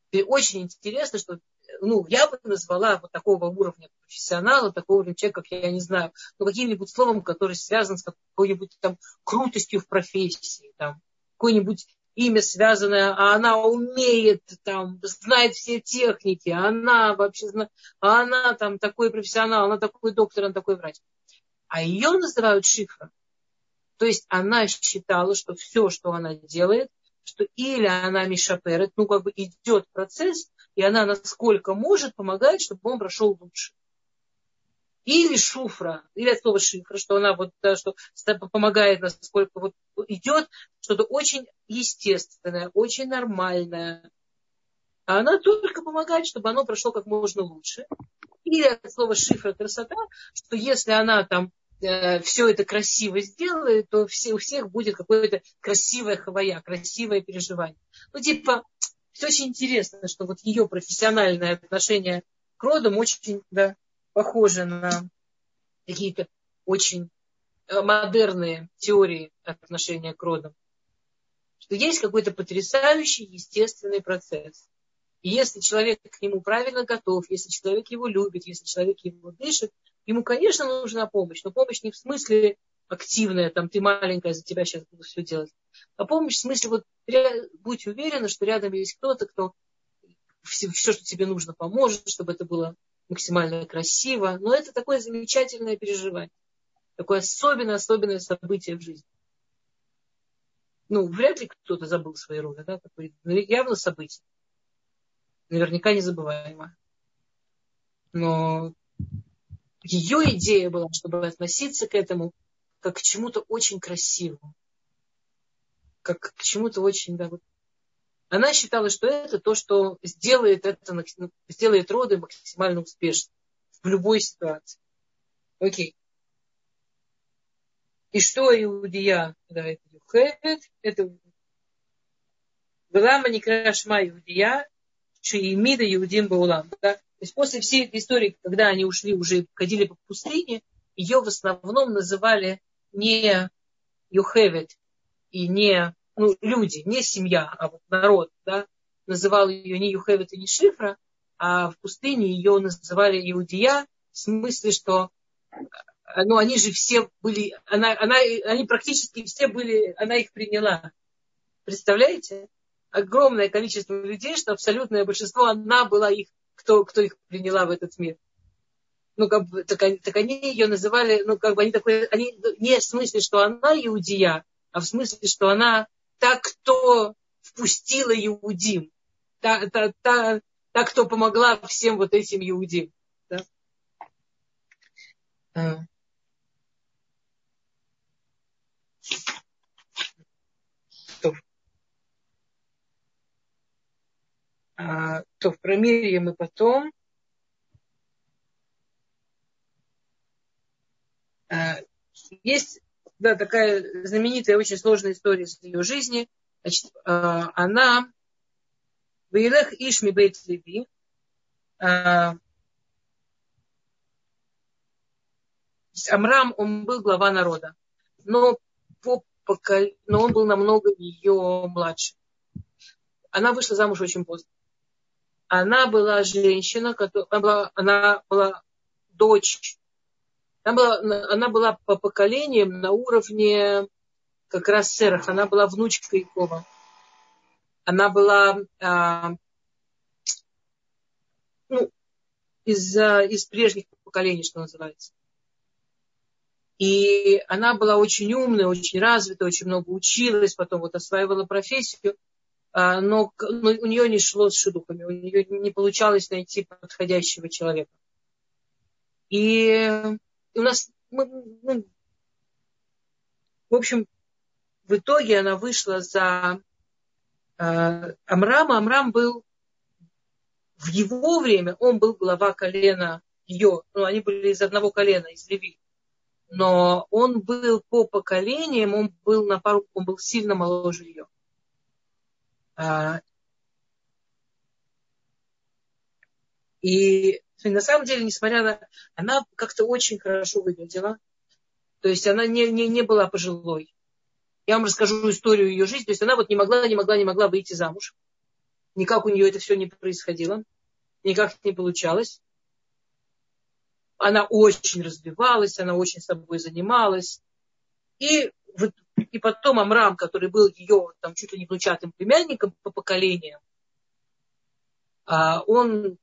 И очень интересно, что ну, я бы назвала вот такого уровня профессионала, такого уровня человека, как я не знаю, ну, каким-нибудь словом, который связан с какой-нибудь там крутостью в профессии, там, какой-нибудь имя связанное, а она умеет, там, знает все техники, она вообще знает, а она там такой профессионал, она такой доктор, она такой врач. А ее называют шифра. То есть она считала, что все, что она делает, что или она мишаперет, ну как бы идет процесс, и она насколько может помогает, чтобы он прошел лучше или шуфра, или от слова шифра, что она вот, да, что помогает, насколько вот идет что-то очень естественное, очень нормальное. А она только помогает, чтобы оно прошло как можно лучше. Или от слова шифра красота, что если она там э, все это красиво сделает, то все, у всех будет какое-то красивое хавая, красивое переживание. Ну, типа, все очень интересно, что вот ее профессиональное отношение к родам очень, да, похожи на какие-то очень э, модерные теории отношения к родам. Что есть какой-то потрясающий естественный процесс. И если человек к нему правильно готов, если человек его любит, если человек его дышит, ему, конечно, нужна помощь. Но помощь не в смысле активная, там, ты маленькая, за тебя сейчас буду все делать. А помощь в смысле, вот будь уверена, что рядом есть кто-то, кто все, все, что тебе нужно, поможет, чтобы это было максимально красиво. Но это такое замечательное переживание. Такое особенное-особенное событие в жизни. Ну, вряд ли кто-то забыл свои роли, да, такое явно событие. Наверняка незабываемое. Но ее идея была, чтобы относиться к этому как к чему-то очень красивому. Как к чему-то очень, да, вот. Она считала, что это то, что сделает это, сделает роды максимально успешно в любой ситуации. Окей. И что Иудия, да, это Юхевет, это была Маникрашма Иудия, Шиимида Иудим Баулам. Да? То есть после всей этой истории, когда они ушли, уже ходили по пустыне, ее в основном называли не Юхевет и не ну, люди, не семья, а вот народ, да, называл ее не Юхевет и не Шифра, а в пустыне ее называли Иудия, в смысле, что ну, они же все были, она, она, они практически все были, она их приняла. Представляете? Огромное количество людей, что абсолютное большинство, она была их, кто, кто их приняла в этот мир. Ну, как бы, так, так они ее называли, ну, как бы они такой, они не в смысле, что она иудия, а в смысле, что она та, кто впустила иудим, та, та, та, та кто помогла всем вот этим иудим. Да? А. А, то в промирье мы потом. А, есть да, такая знаменитая, очень сложная история из ее жизни. Значит, а, она Вейлех Ишми Бейт Леви Амрам, он был глава народа, но, по, но он был намного ее младше. Она вышла замуж очень поздно она была женщина, которая, она, была, она была дочь, она была, она была по поколениям на уровне как раз Серах, она была внучка Якова. Она была а, ну, из, из прежних поколений, что называется. И она была очень умная, очень развитая, очень много училась, потом вот осваивала профессию. А, но, но у нее не шло с шедухами, у нее не получалось найти подходящего человека. И у нас, мы, ну, в общем, в итоге она вышла за э, Амрама. Амрам был в его время, он был глава колена ее, ну, они были из одного колена, из Леви. Но он был по поколениям, он был на пару, он был сильно моложе ее. А, и на самом деле, несмотря на... Она как-то очень хорошо выглядела. То есть она не, не, не была пожилой. Я вам расскажу историю ее жизни. То есть она вот не могла, не могла, не могла выйти замуж. Никак у нее это все не происходило. Никак не получалось. Она очень развивалась, она очень собой занималась. И вот и потом Амрам, который был ее там, чуть ли не внучатым племянником по поколениям, а, он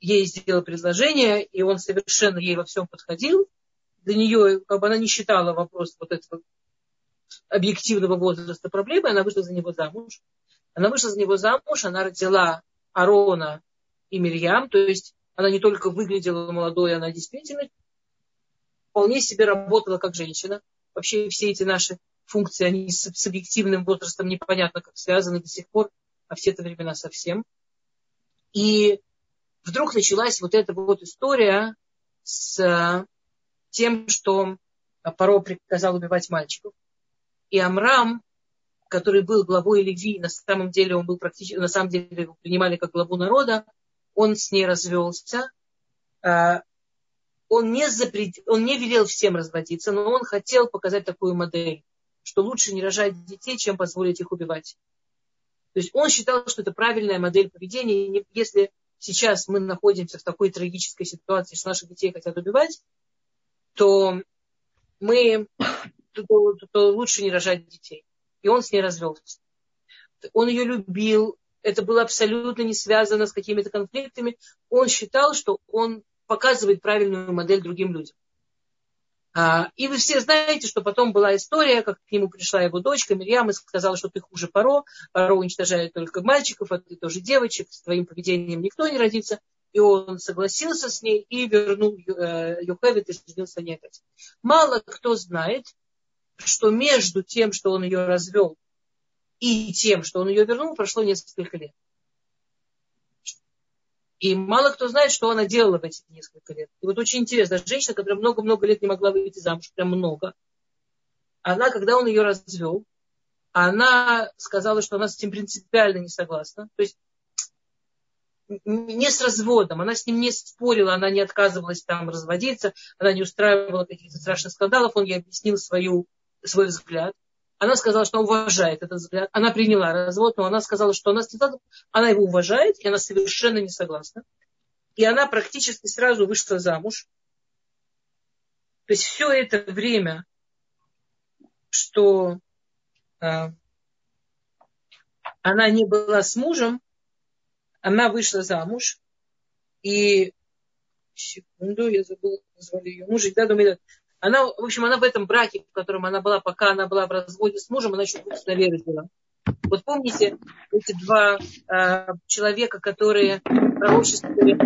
ей сделал предложение, и он совершенно ей во всем подходил. Для нее, как бы она не считала вопрос вот этого объективного возраста проблемы, она вышла за него замуж. Она вышла за него замуж, она родила Арона и Мирьям, то есть она не только выглядела молодой, она действительно вполне себе работала как женщина вообще все эти наши функции, они с, с объективным возрастом непонятно как связаны до сих пор, а все это времена совсем. И вдруг началась вот эта вот история с тем, что Паро приказал убивать мальчиков. И Амрам, который был главой Леви, на самом деле он был практически, на самом деле его принимали как главу народа, он с ней развелся, а, он не, запред... он не велел всем разводиться, но он хотел показать такую модель, что лучше не рожать детей, чем позволить их убивать. То есть он считал, что это правильная модель поведения. Если сейчас мы находимся в такой трагической ситуации, что наших детей хотят убивать, то мы то, то, то лучше не рожать детей. И он с ней развелся. Он ее любил, это было абсолютно не связано с какими-то конфликтами. Он считал, что он показывает правильную модель другим людям. А, и вы все знаете, что потом была история, как к нему пришла его дочка Мирьям и сказала, что ты хуже Паро. Паро уничтожает только мальчиков, а ты тоже девочек, с твоим поведением никто не родится. И он согласился с ней и вернул э, Йохевит и женился на. Мало кто знает, что между тем, что он ее развел, и тем, что он ее вернул, прошло несколько лет. И мало кто знает, что она делала в эти несколько лет. И вот очень интересно, женщина, которая много-много лет не могла выйти замуж, прям много, она, когда он ее развел, она сказала, что она с этим принципиально не согласна. То есть не с разводом, она с ним не спорила, она не отказывалась там разводиться, она не устраивала каких-то страшных скандалов, он ей объяснил свою, свой взгляд. Она сказала, что она уважает этот взгляд. Она приняла развод, но она сказала, что она, она его уважает, и она совершенно не согласна. И она практически сразу вышла замуж. То есть все это время, что э, она не была с мужем, она вышла замуж. И секунду, я забыла, назвали ее мужа. Да, думаю, она, в общем, она в этом браке, в котором она была, пока она была в разводе с мужем, она еще курс на родила. Вот помните эти два э, человека, которые пророчествовали,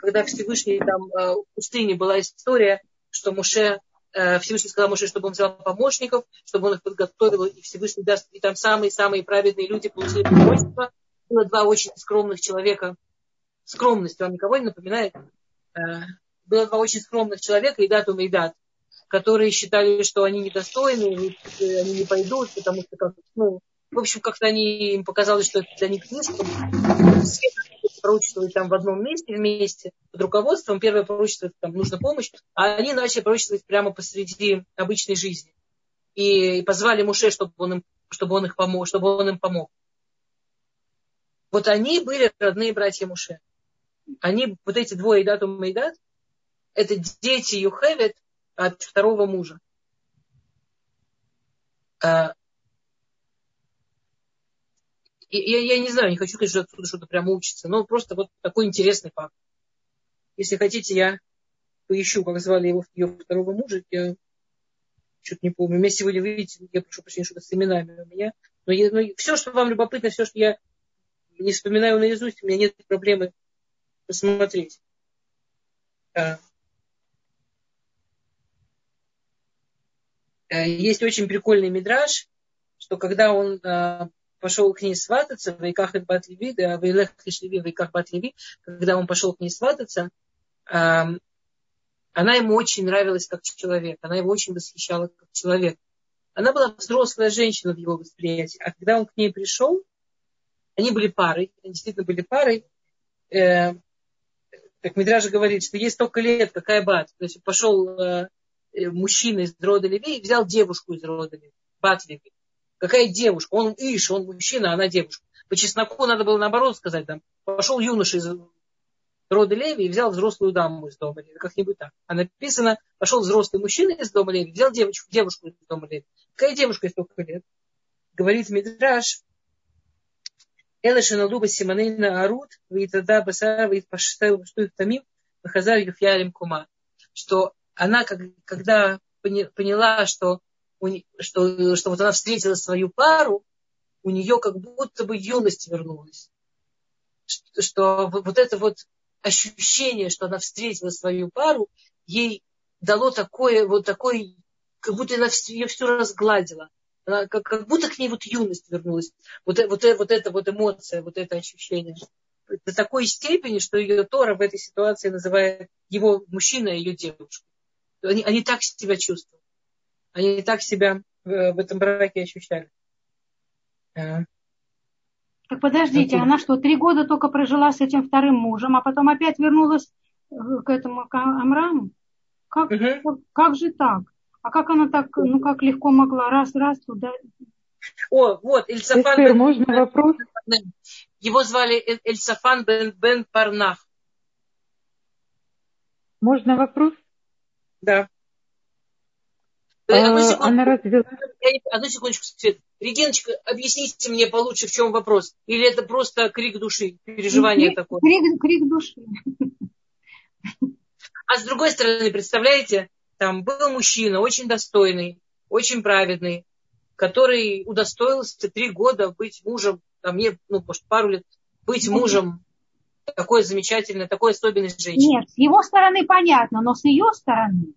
когда Всевышний там э, в пустыне была история, что Муше, э, Всевышний сказал Муше, чтобы он взял помощников, чтобы он их подготовил, и Всевышний даст, и там самые-самые праведные люди получили пророчество. Было два очень скромных человека. Скромность вам никого не напоминает? Было два очень скромных человека, Идат и Мейдат, которые считали, что они недостойны, они не пойдут, потому что, как, ну, в общем, как-то они, им показалось, что это для них слишком. Все пророчествовали там в одном месте вместе под руководством. Первое пророчество, там нужна помощь, а они начали пророчествовать прямо посреди обычной жизни. И позвали Муше, чтобы он им, чтобы он их помог, чтобы он им помог. Вот они были родные братья Муше. Они, вот эти двое Идат и Мейдат, это дети Юхевет от второго мужа. А, я, я не знаю, не хочу, конечно, отсюда что-то прямо учиться, но просто вот такой интересный факт. Если хотите, я поищу, как звали его, ее второго мужа. Я что-то не помню. У меня сегодня, видите, я прошу прощения, что-то с именами у меня. Но, я, но все, что вам любопытно, все, что я не вспоминаю наизусть, у меня нет проблемы посмотреть. А, есть очень прикольный мидраж, что когда он э, пошел к ней свататься, в Вайках и Бат Леви, да, в Илех Леви, Вайках Бат Леви, когда он пошел к ней свататься, эм, она ему очень нравилась как человек, она его очень восхищала как человек. Она была взрослая женщина в его восприятии, а когда он к ней пришел, они были парой, они действительно были парой, э, как Мидраж говорит, что есть столько лет, какая бат. То есть пошел э, Э, мужчина из рода Леви и взял девушку из рода Леви, Бат Леви. Какая девушка? Он Иш, он мужчина, она девушка. По чесноку надо было наоборот сказать, там, пошел юноша из рода Леви и взял взрослую даму из дома Леви, как-нибудь так. А написано, пошел взрослый мужчина из дома Леви, взял девочку, девушку из дома Леви. Какая девушка из столько лет? Говорит Мидраш, Элышина Луба Симонейна Арут, Витада Басара, Витпаштел, что их тамим, Хазар Юфьярим Кума. Что она, когда поняла, что, что, что вот она встретила свою пару, у нее как будто бы юность вернулась. Что, что вот это вот ощущение, что она встретила свою пару, ей дало такое, вот такое, как будто она ее все разгладила. Она, как, как будто к ней вот юность вернулась. Вот, вот, вот эта вот эмоция, вот это ощущение. До такой степени, что ее Тора в этой ситуации называет его мужчина и ее девушку они, они так себя чувствуют. Они так себя в, в этом браке ощущали. Так подождите, она что, три года только прожила с этим вторым мужем, а потом опять вернулась к этому к Амраму? Как, угу. как, как же так? А как она так, ну как легко могла раз-раз туда? О, вот, Эльсафан бен, можно вопрос? Его звали Эльсафан бен, бен Парнах. Можно вопрос? Да. Одну секунду. Она развела... Одну секундочку, Свет. Региночка, объясните мне получше, в чем вопрос. Или это просто крик души, переживание крик, такое? Крик, крик души. А с другой стороны, представляете, там был мужчина очень достойный, очень праведный, который удостоился три года быть мужем, там мне, ну, может, пару лет, быть мужем такой замечательной, такой особенной женщины. Нет, с его стороны понятно, но с ее стороны.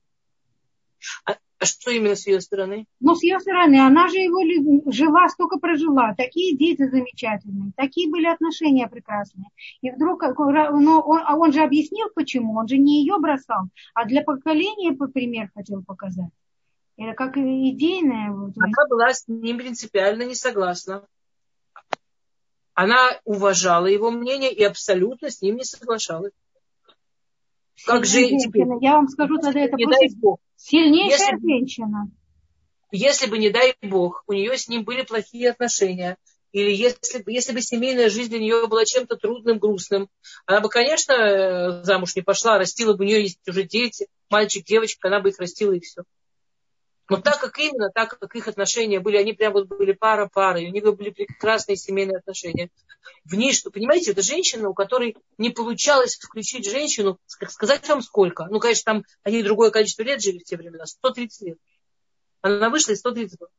А, а что именно с ее стороны? Ну, с ее стороны, она же его жила, столько прожила, такие дети замечательные, такие были отношения прекрасные. И вдруг, ну, он, а он же объяснил, почему, он же не ее бросал, а для поколения пример хотел показать. Это как идейная. Она была с ним принципиально не согласна. Она уважала его мнение и абсолютно с ним не соглашалась. Как же теперь? Я вам скажу тогда это не дай Бог. Сильнейшая если, женщина. Если бы, не дай Бог, у нее с ним были плохие отношения, или если, если бы семейная жизнь для нее была чем-то трудным, грустным, она бы, конечно, замуж не пошла, растила бы, у нее есть уже дети, мальчик, девочка, она бы их растила и все. Но так как именно, так как их отношения были, они прям вот были пара-пара, у них были прекрасные семейные отношения. В ней, что, понимаете, это женщина, у которой не получалось включить женщину, сказать вам сколько. Ну, конечно, там они другое количество лет жили в те времена, 130 лет. Она вышла и 130 лет.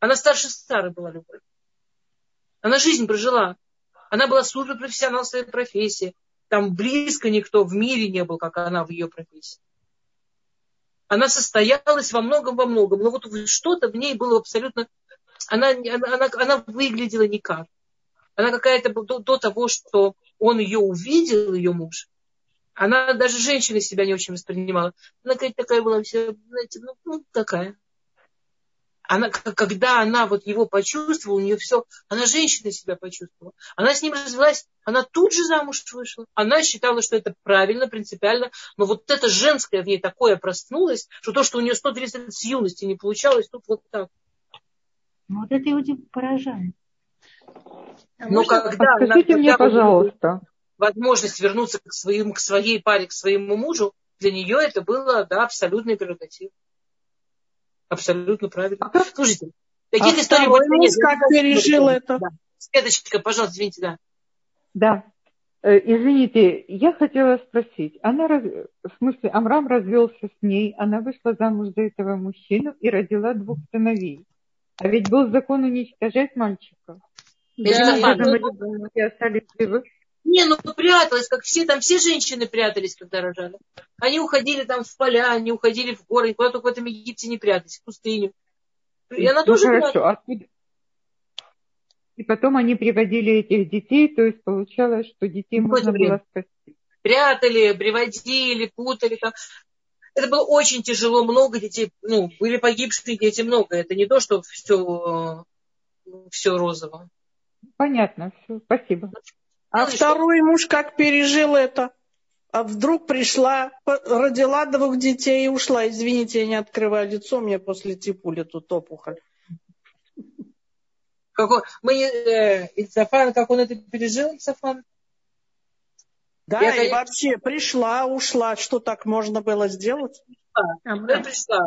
Она старше старой была любой. Она жизнь прожила. Она была суперпрофессионал в своей профессии. Там близко никто в мире не был, как она в ее профессии она состоялась во многом, во многом, но вот что-то в ней было абсолютно, она, она, она, выглядела никак. Она какая-то до, до того, что он ее увидел, ее муж, она даже женщина себя не очень воспринимала. Она какая-то такая была вся, знаете, ну, ну такая она, когда она вот его почувствовала, у нее все, она женщина себя почувствовала. Она с ним развелась, она тут же замуж вышла. Она считала, что это правильно, принципиально, но вот это женское в ней такое проснулось, что то, что у нее 130 лет с юности не получалось, тут вот так. Ну, вот это его поражает. А но когда она, когда мне, пожалуйста. возможность вернуться к, своим, к своей паре, к своему мужу, для нее это было да, абсолютный прерогатив. Абсолютно правильно. А Слушайте, таких а историй больше нет. как пережил это? Да. Следочка, пожалуйста, извините, да. Да. Э, извините, я хотела спросить. Она, раз... в смысле, Амрам развелся с ней, она вышла замуж за этого мужчину и родила двух сыновей. А ведь был закон уничтожать мальчиков. Да, да, да. остались живы. Не, ну пряталась, как все, там все женщины прятались, когда рожали. Они уходили там в поля, они уходили в горы, куда только в этом Египте не прятались, в пустыню. И она ну, тоже хорошо. Откуда? И потом они приводили этих детей, то есть получалось, что детей можно время. было спасти. Прятали, приводили, путали там. Это было очень тяжело, много детей, ну, были погибшие дети много. Это не то, что все, все розово. Понятно, все, спасибо. А второй муж как пережил это? А вдруг пришла, родила двух детей и ушла. Извините, я не открываю лицо, мне после типули тут опухоль. Какой, мы, э, Ицафан, как он это пережил, Ицафан? Да, я, и конечно... вообще пришла, ушла. Что так можно было сделать? Пришла. пришла.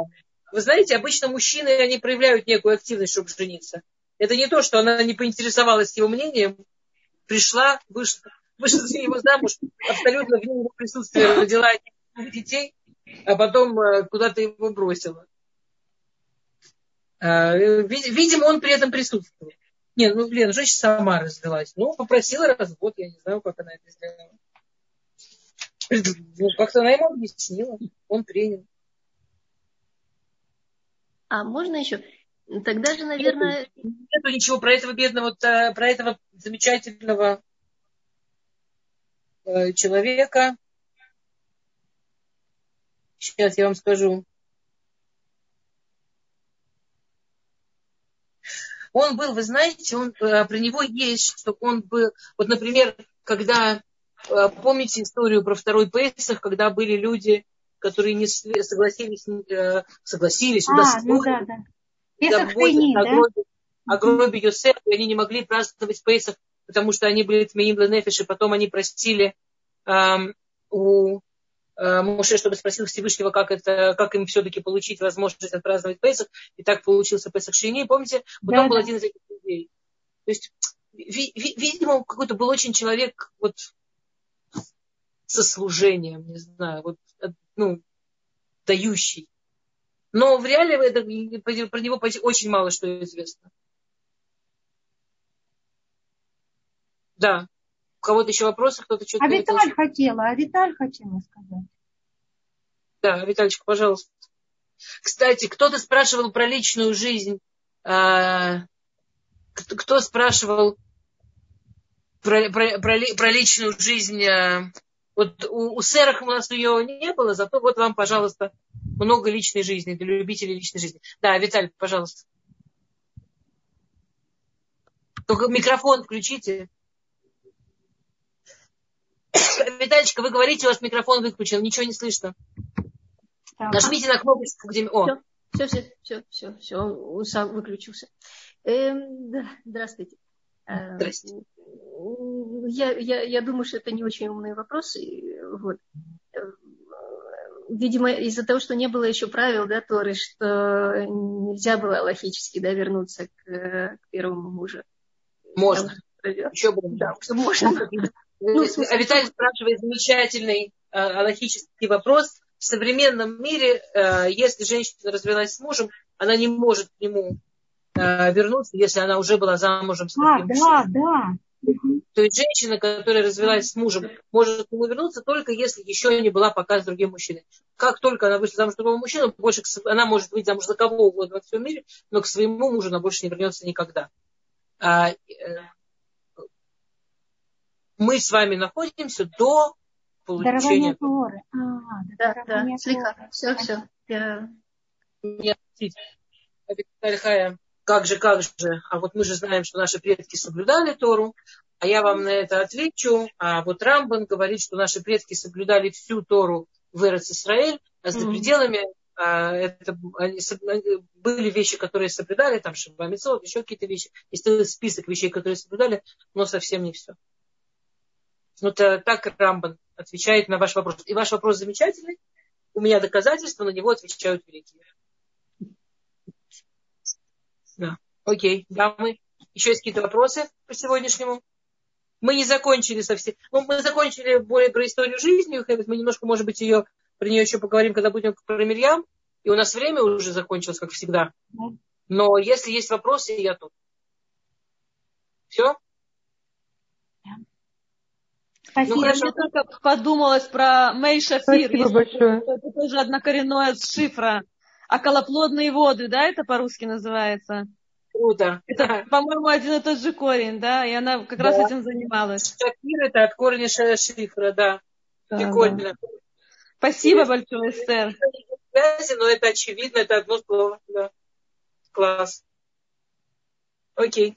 Вы знаете, обычно мужчины, они проявляют некую активность, чтобы жениться. Это не то, что она не поинтересовалась его мнением, пришла, вышла, вышла за него замуж, абсолютно в его присутствии родила детей, а потом э, куда-то его бросила. А, видимо, он при этом присутствовал. Нет, ну, блин, женщина сама развелась. Ну, попросила развод, я не знаю, как она это сделала. Ну, как-то она ему объяснила, он принял. А можно еще? Тогда же, наверное... Нету ничего про этого бедного, э, про этого замечательного э, человека. Сейчас я вам скажу. Он был, вы знаете, он, э, про него есть, что он был, вот, например, когда, помните историю про второй Песах, когда были люди, которые не согласились, согласились, а, ну да, да Песах Шейни, да? Гробе, о гробе и они не могли праздновать Песах, потому что они были Тмеим Ленефиш, и потом они просили эм, у э, Муше, чтобы спросил Всевышнего, как, это, как им все-таки получить возможность отпраздновать Песах. И так получился Песах Шини. Помните? Потом да, был да. один из этих людей. То есть, ви, ви, видимо, какой-то был очень человек вот со служением, не знаю, вот, ну, дающий. Но в реале это, про него очень мало что известно. Да. У кого-то еще вопросы? Кто-то что-то... А Виталь хотела, а Виталь хотела сказать. Да, Витальчик, пожалуйста. Кстати, кто-то спрашивал про личную жизнь. А, кто спрашивал про, про, про, про личную жизнь? Вот у, у Серах у нас ее не было, зато вот вам, пожалуйста, много личной жизни, для любителей личной жизни. Да, Виталь, пожалуйста. Только микрофон включите. Витальчика, вы говорите, у вас микрофон выключен, ничего не слышно. Так. Нажмите на кнопочку, где... О. Все, все, все, все, все, он сам выключился. Эм, да, здравствуйте. Э, здравствуйте. Я, я, я думаю, что это не очень умные вопросы. Вот. Э, видимо, из-за того, что не было еще правил, да, Торы, что нельзя было логически, да, вернуться к, к первому мужу. Можно. Еще было. Да, можно. Ну, а Виталий спрашивает замечательный э, аллахический вопрос. В современном мире, э, если женщина развелась с мужем, она не может к нему э, вернуться, если она уже была замужем с другим а, да, да. То есть женщина, которая развелась с мужем, может к нему вернуться только если еще не была пока с другим мужчиной. Как только она вышла замуж за другого мужчину, больше она может быть замуж за кого угодно во всем мире, но к своему мужу она больше не вернется никогда. А, мы с вами находимся до получения... Торы. А, да, да, слегка. Все, все. Я... Нет, как же, как же, а вот мы же знаем, что наши предки соблюдали Тору, а я вам на это отвечу. А вот Рамбан говорит, что наши предки соблюдали всю Тору в Израиль, а за пределами а, это они, были вещи, которые соблюдали, там Шабамицов, еще какие-то вещи. Есть список вещей, которые соблюдали, но совсем не все. Ну, это так Рамбан отвечает на ваш вопрос. И ваш вопрос замечательный. У меня доказательства, на него отвечают великие. Да. Окей. Дамы, еще есть какие-то вопросы по сегодняшнему? Мы не закончили совсем. Ну, мы закончили более про историю жизни. Мы немножко, может быть, ее, про нее еще поговорим, когда будем про Мирьям. И у нас время уже закончилось, как всегда. Но если есть вопросы, я тут. Все? Спасибо. Ну, хорошо. Мне только подумалось про Мей Шафир. Спасибо большое. Это тоже однокоренное с шифра. А колоплодные воды, да, это по-русски называется? Круто. Это, по-моему, один и тот же корень, да, и она как да. раз этим занималась. Шафир это от корня шифра, да. да Прикольно. Да. Спасибо Есть. большое, Эстер. Связи, но это очевидно, это одно слово, да. Класс. Окей.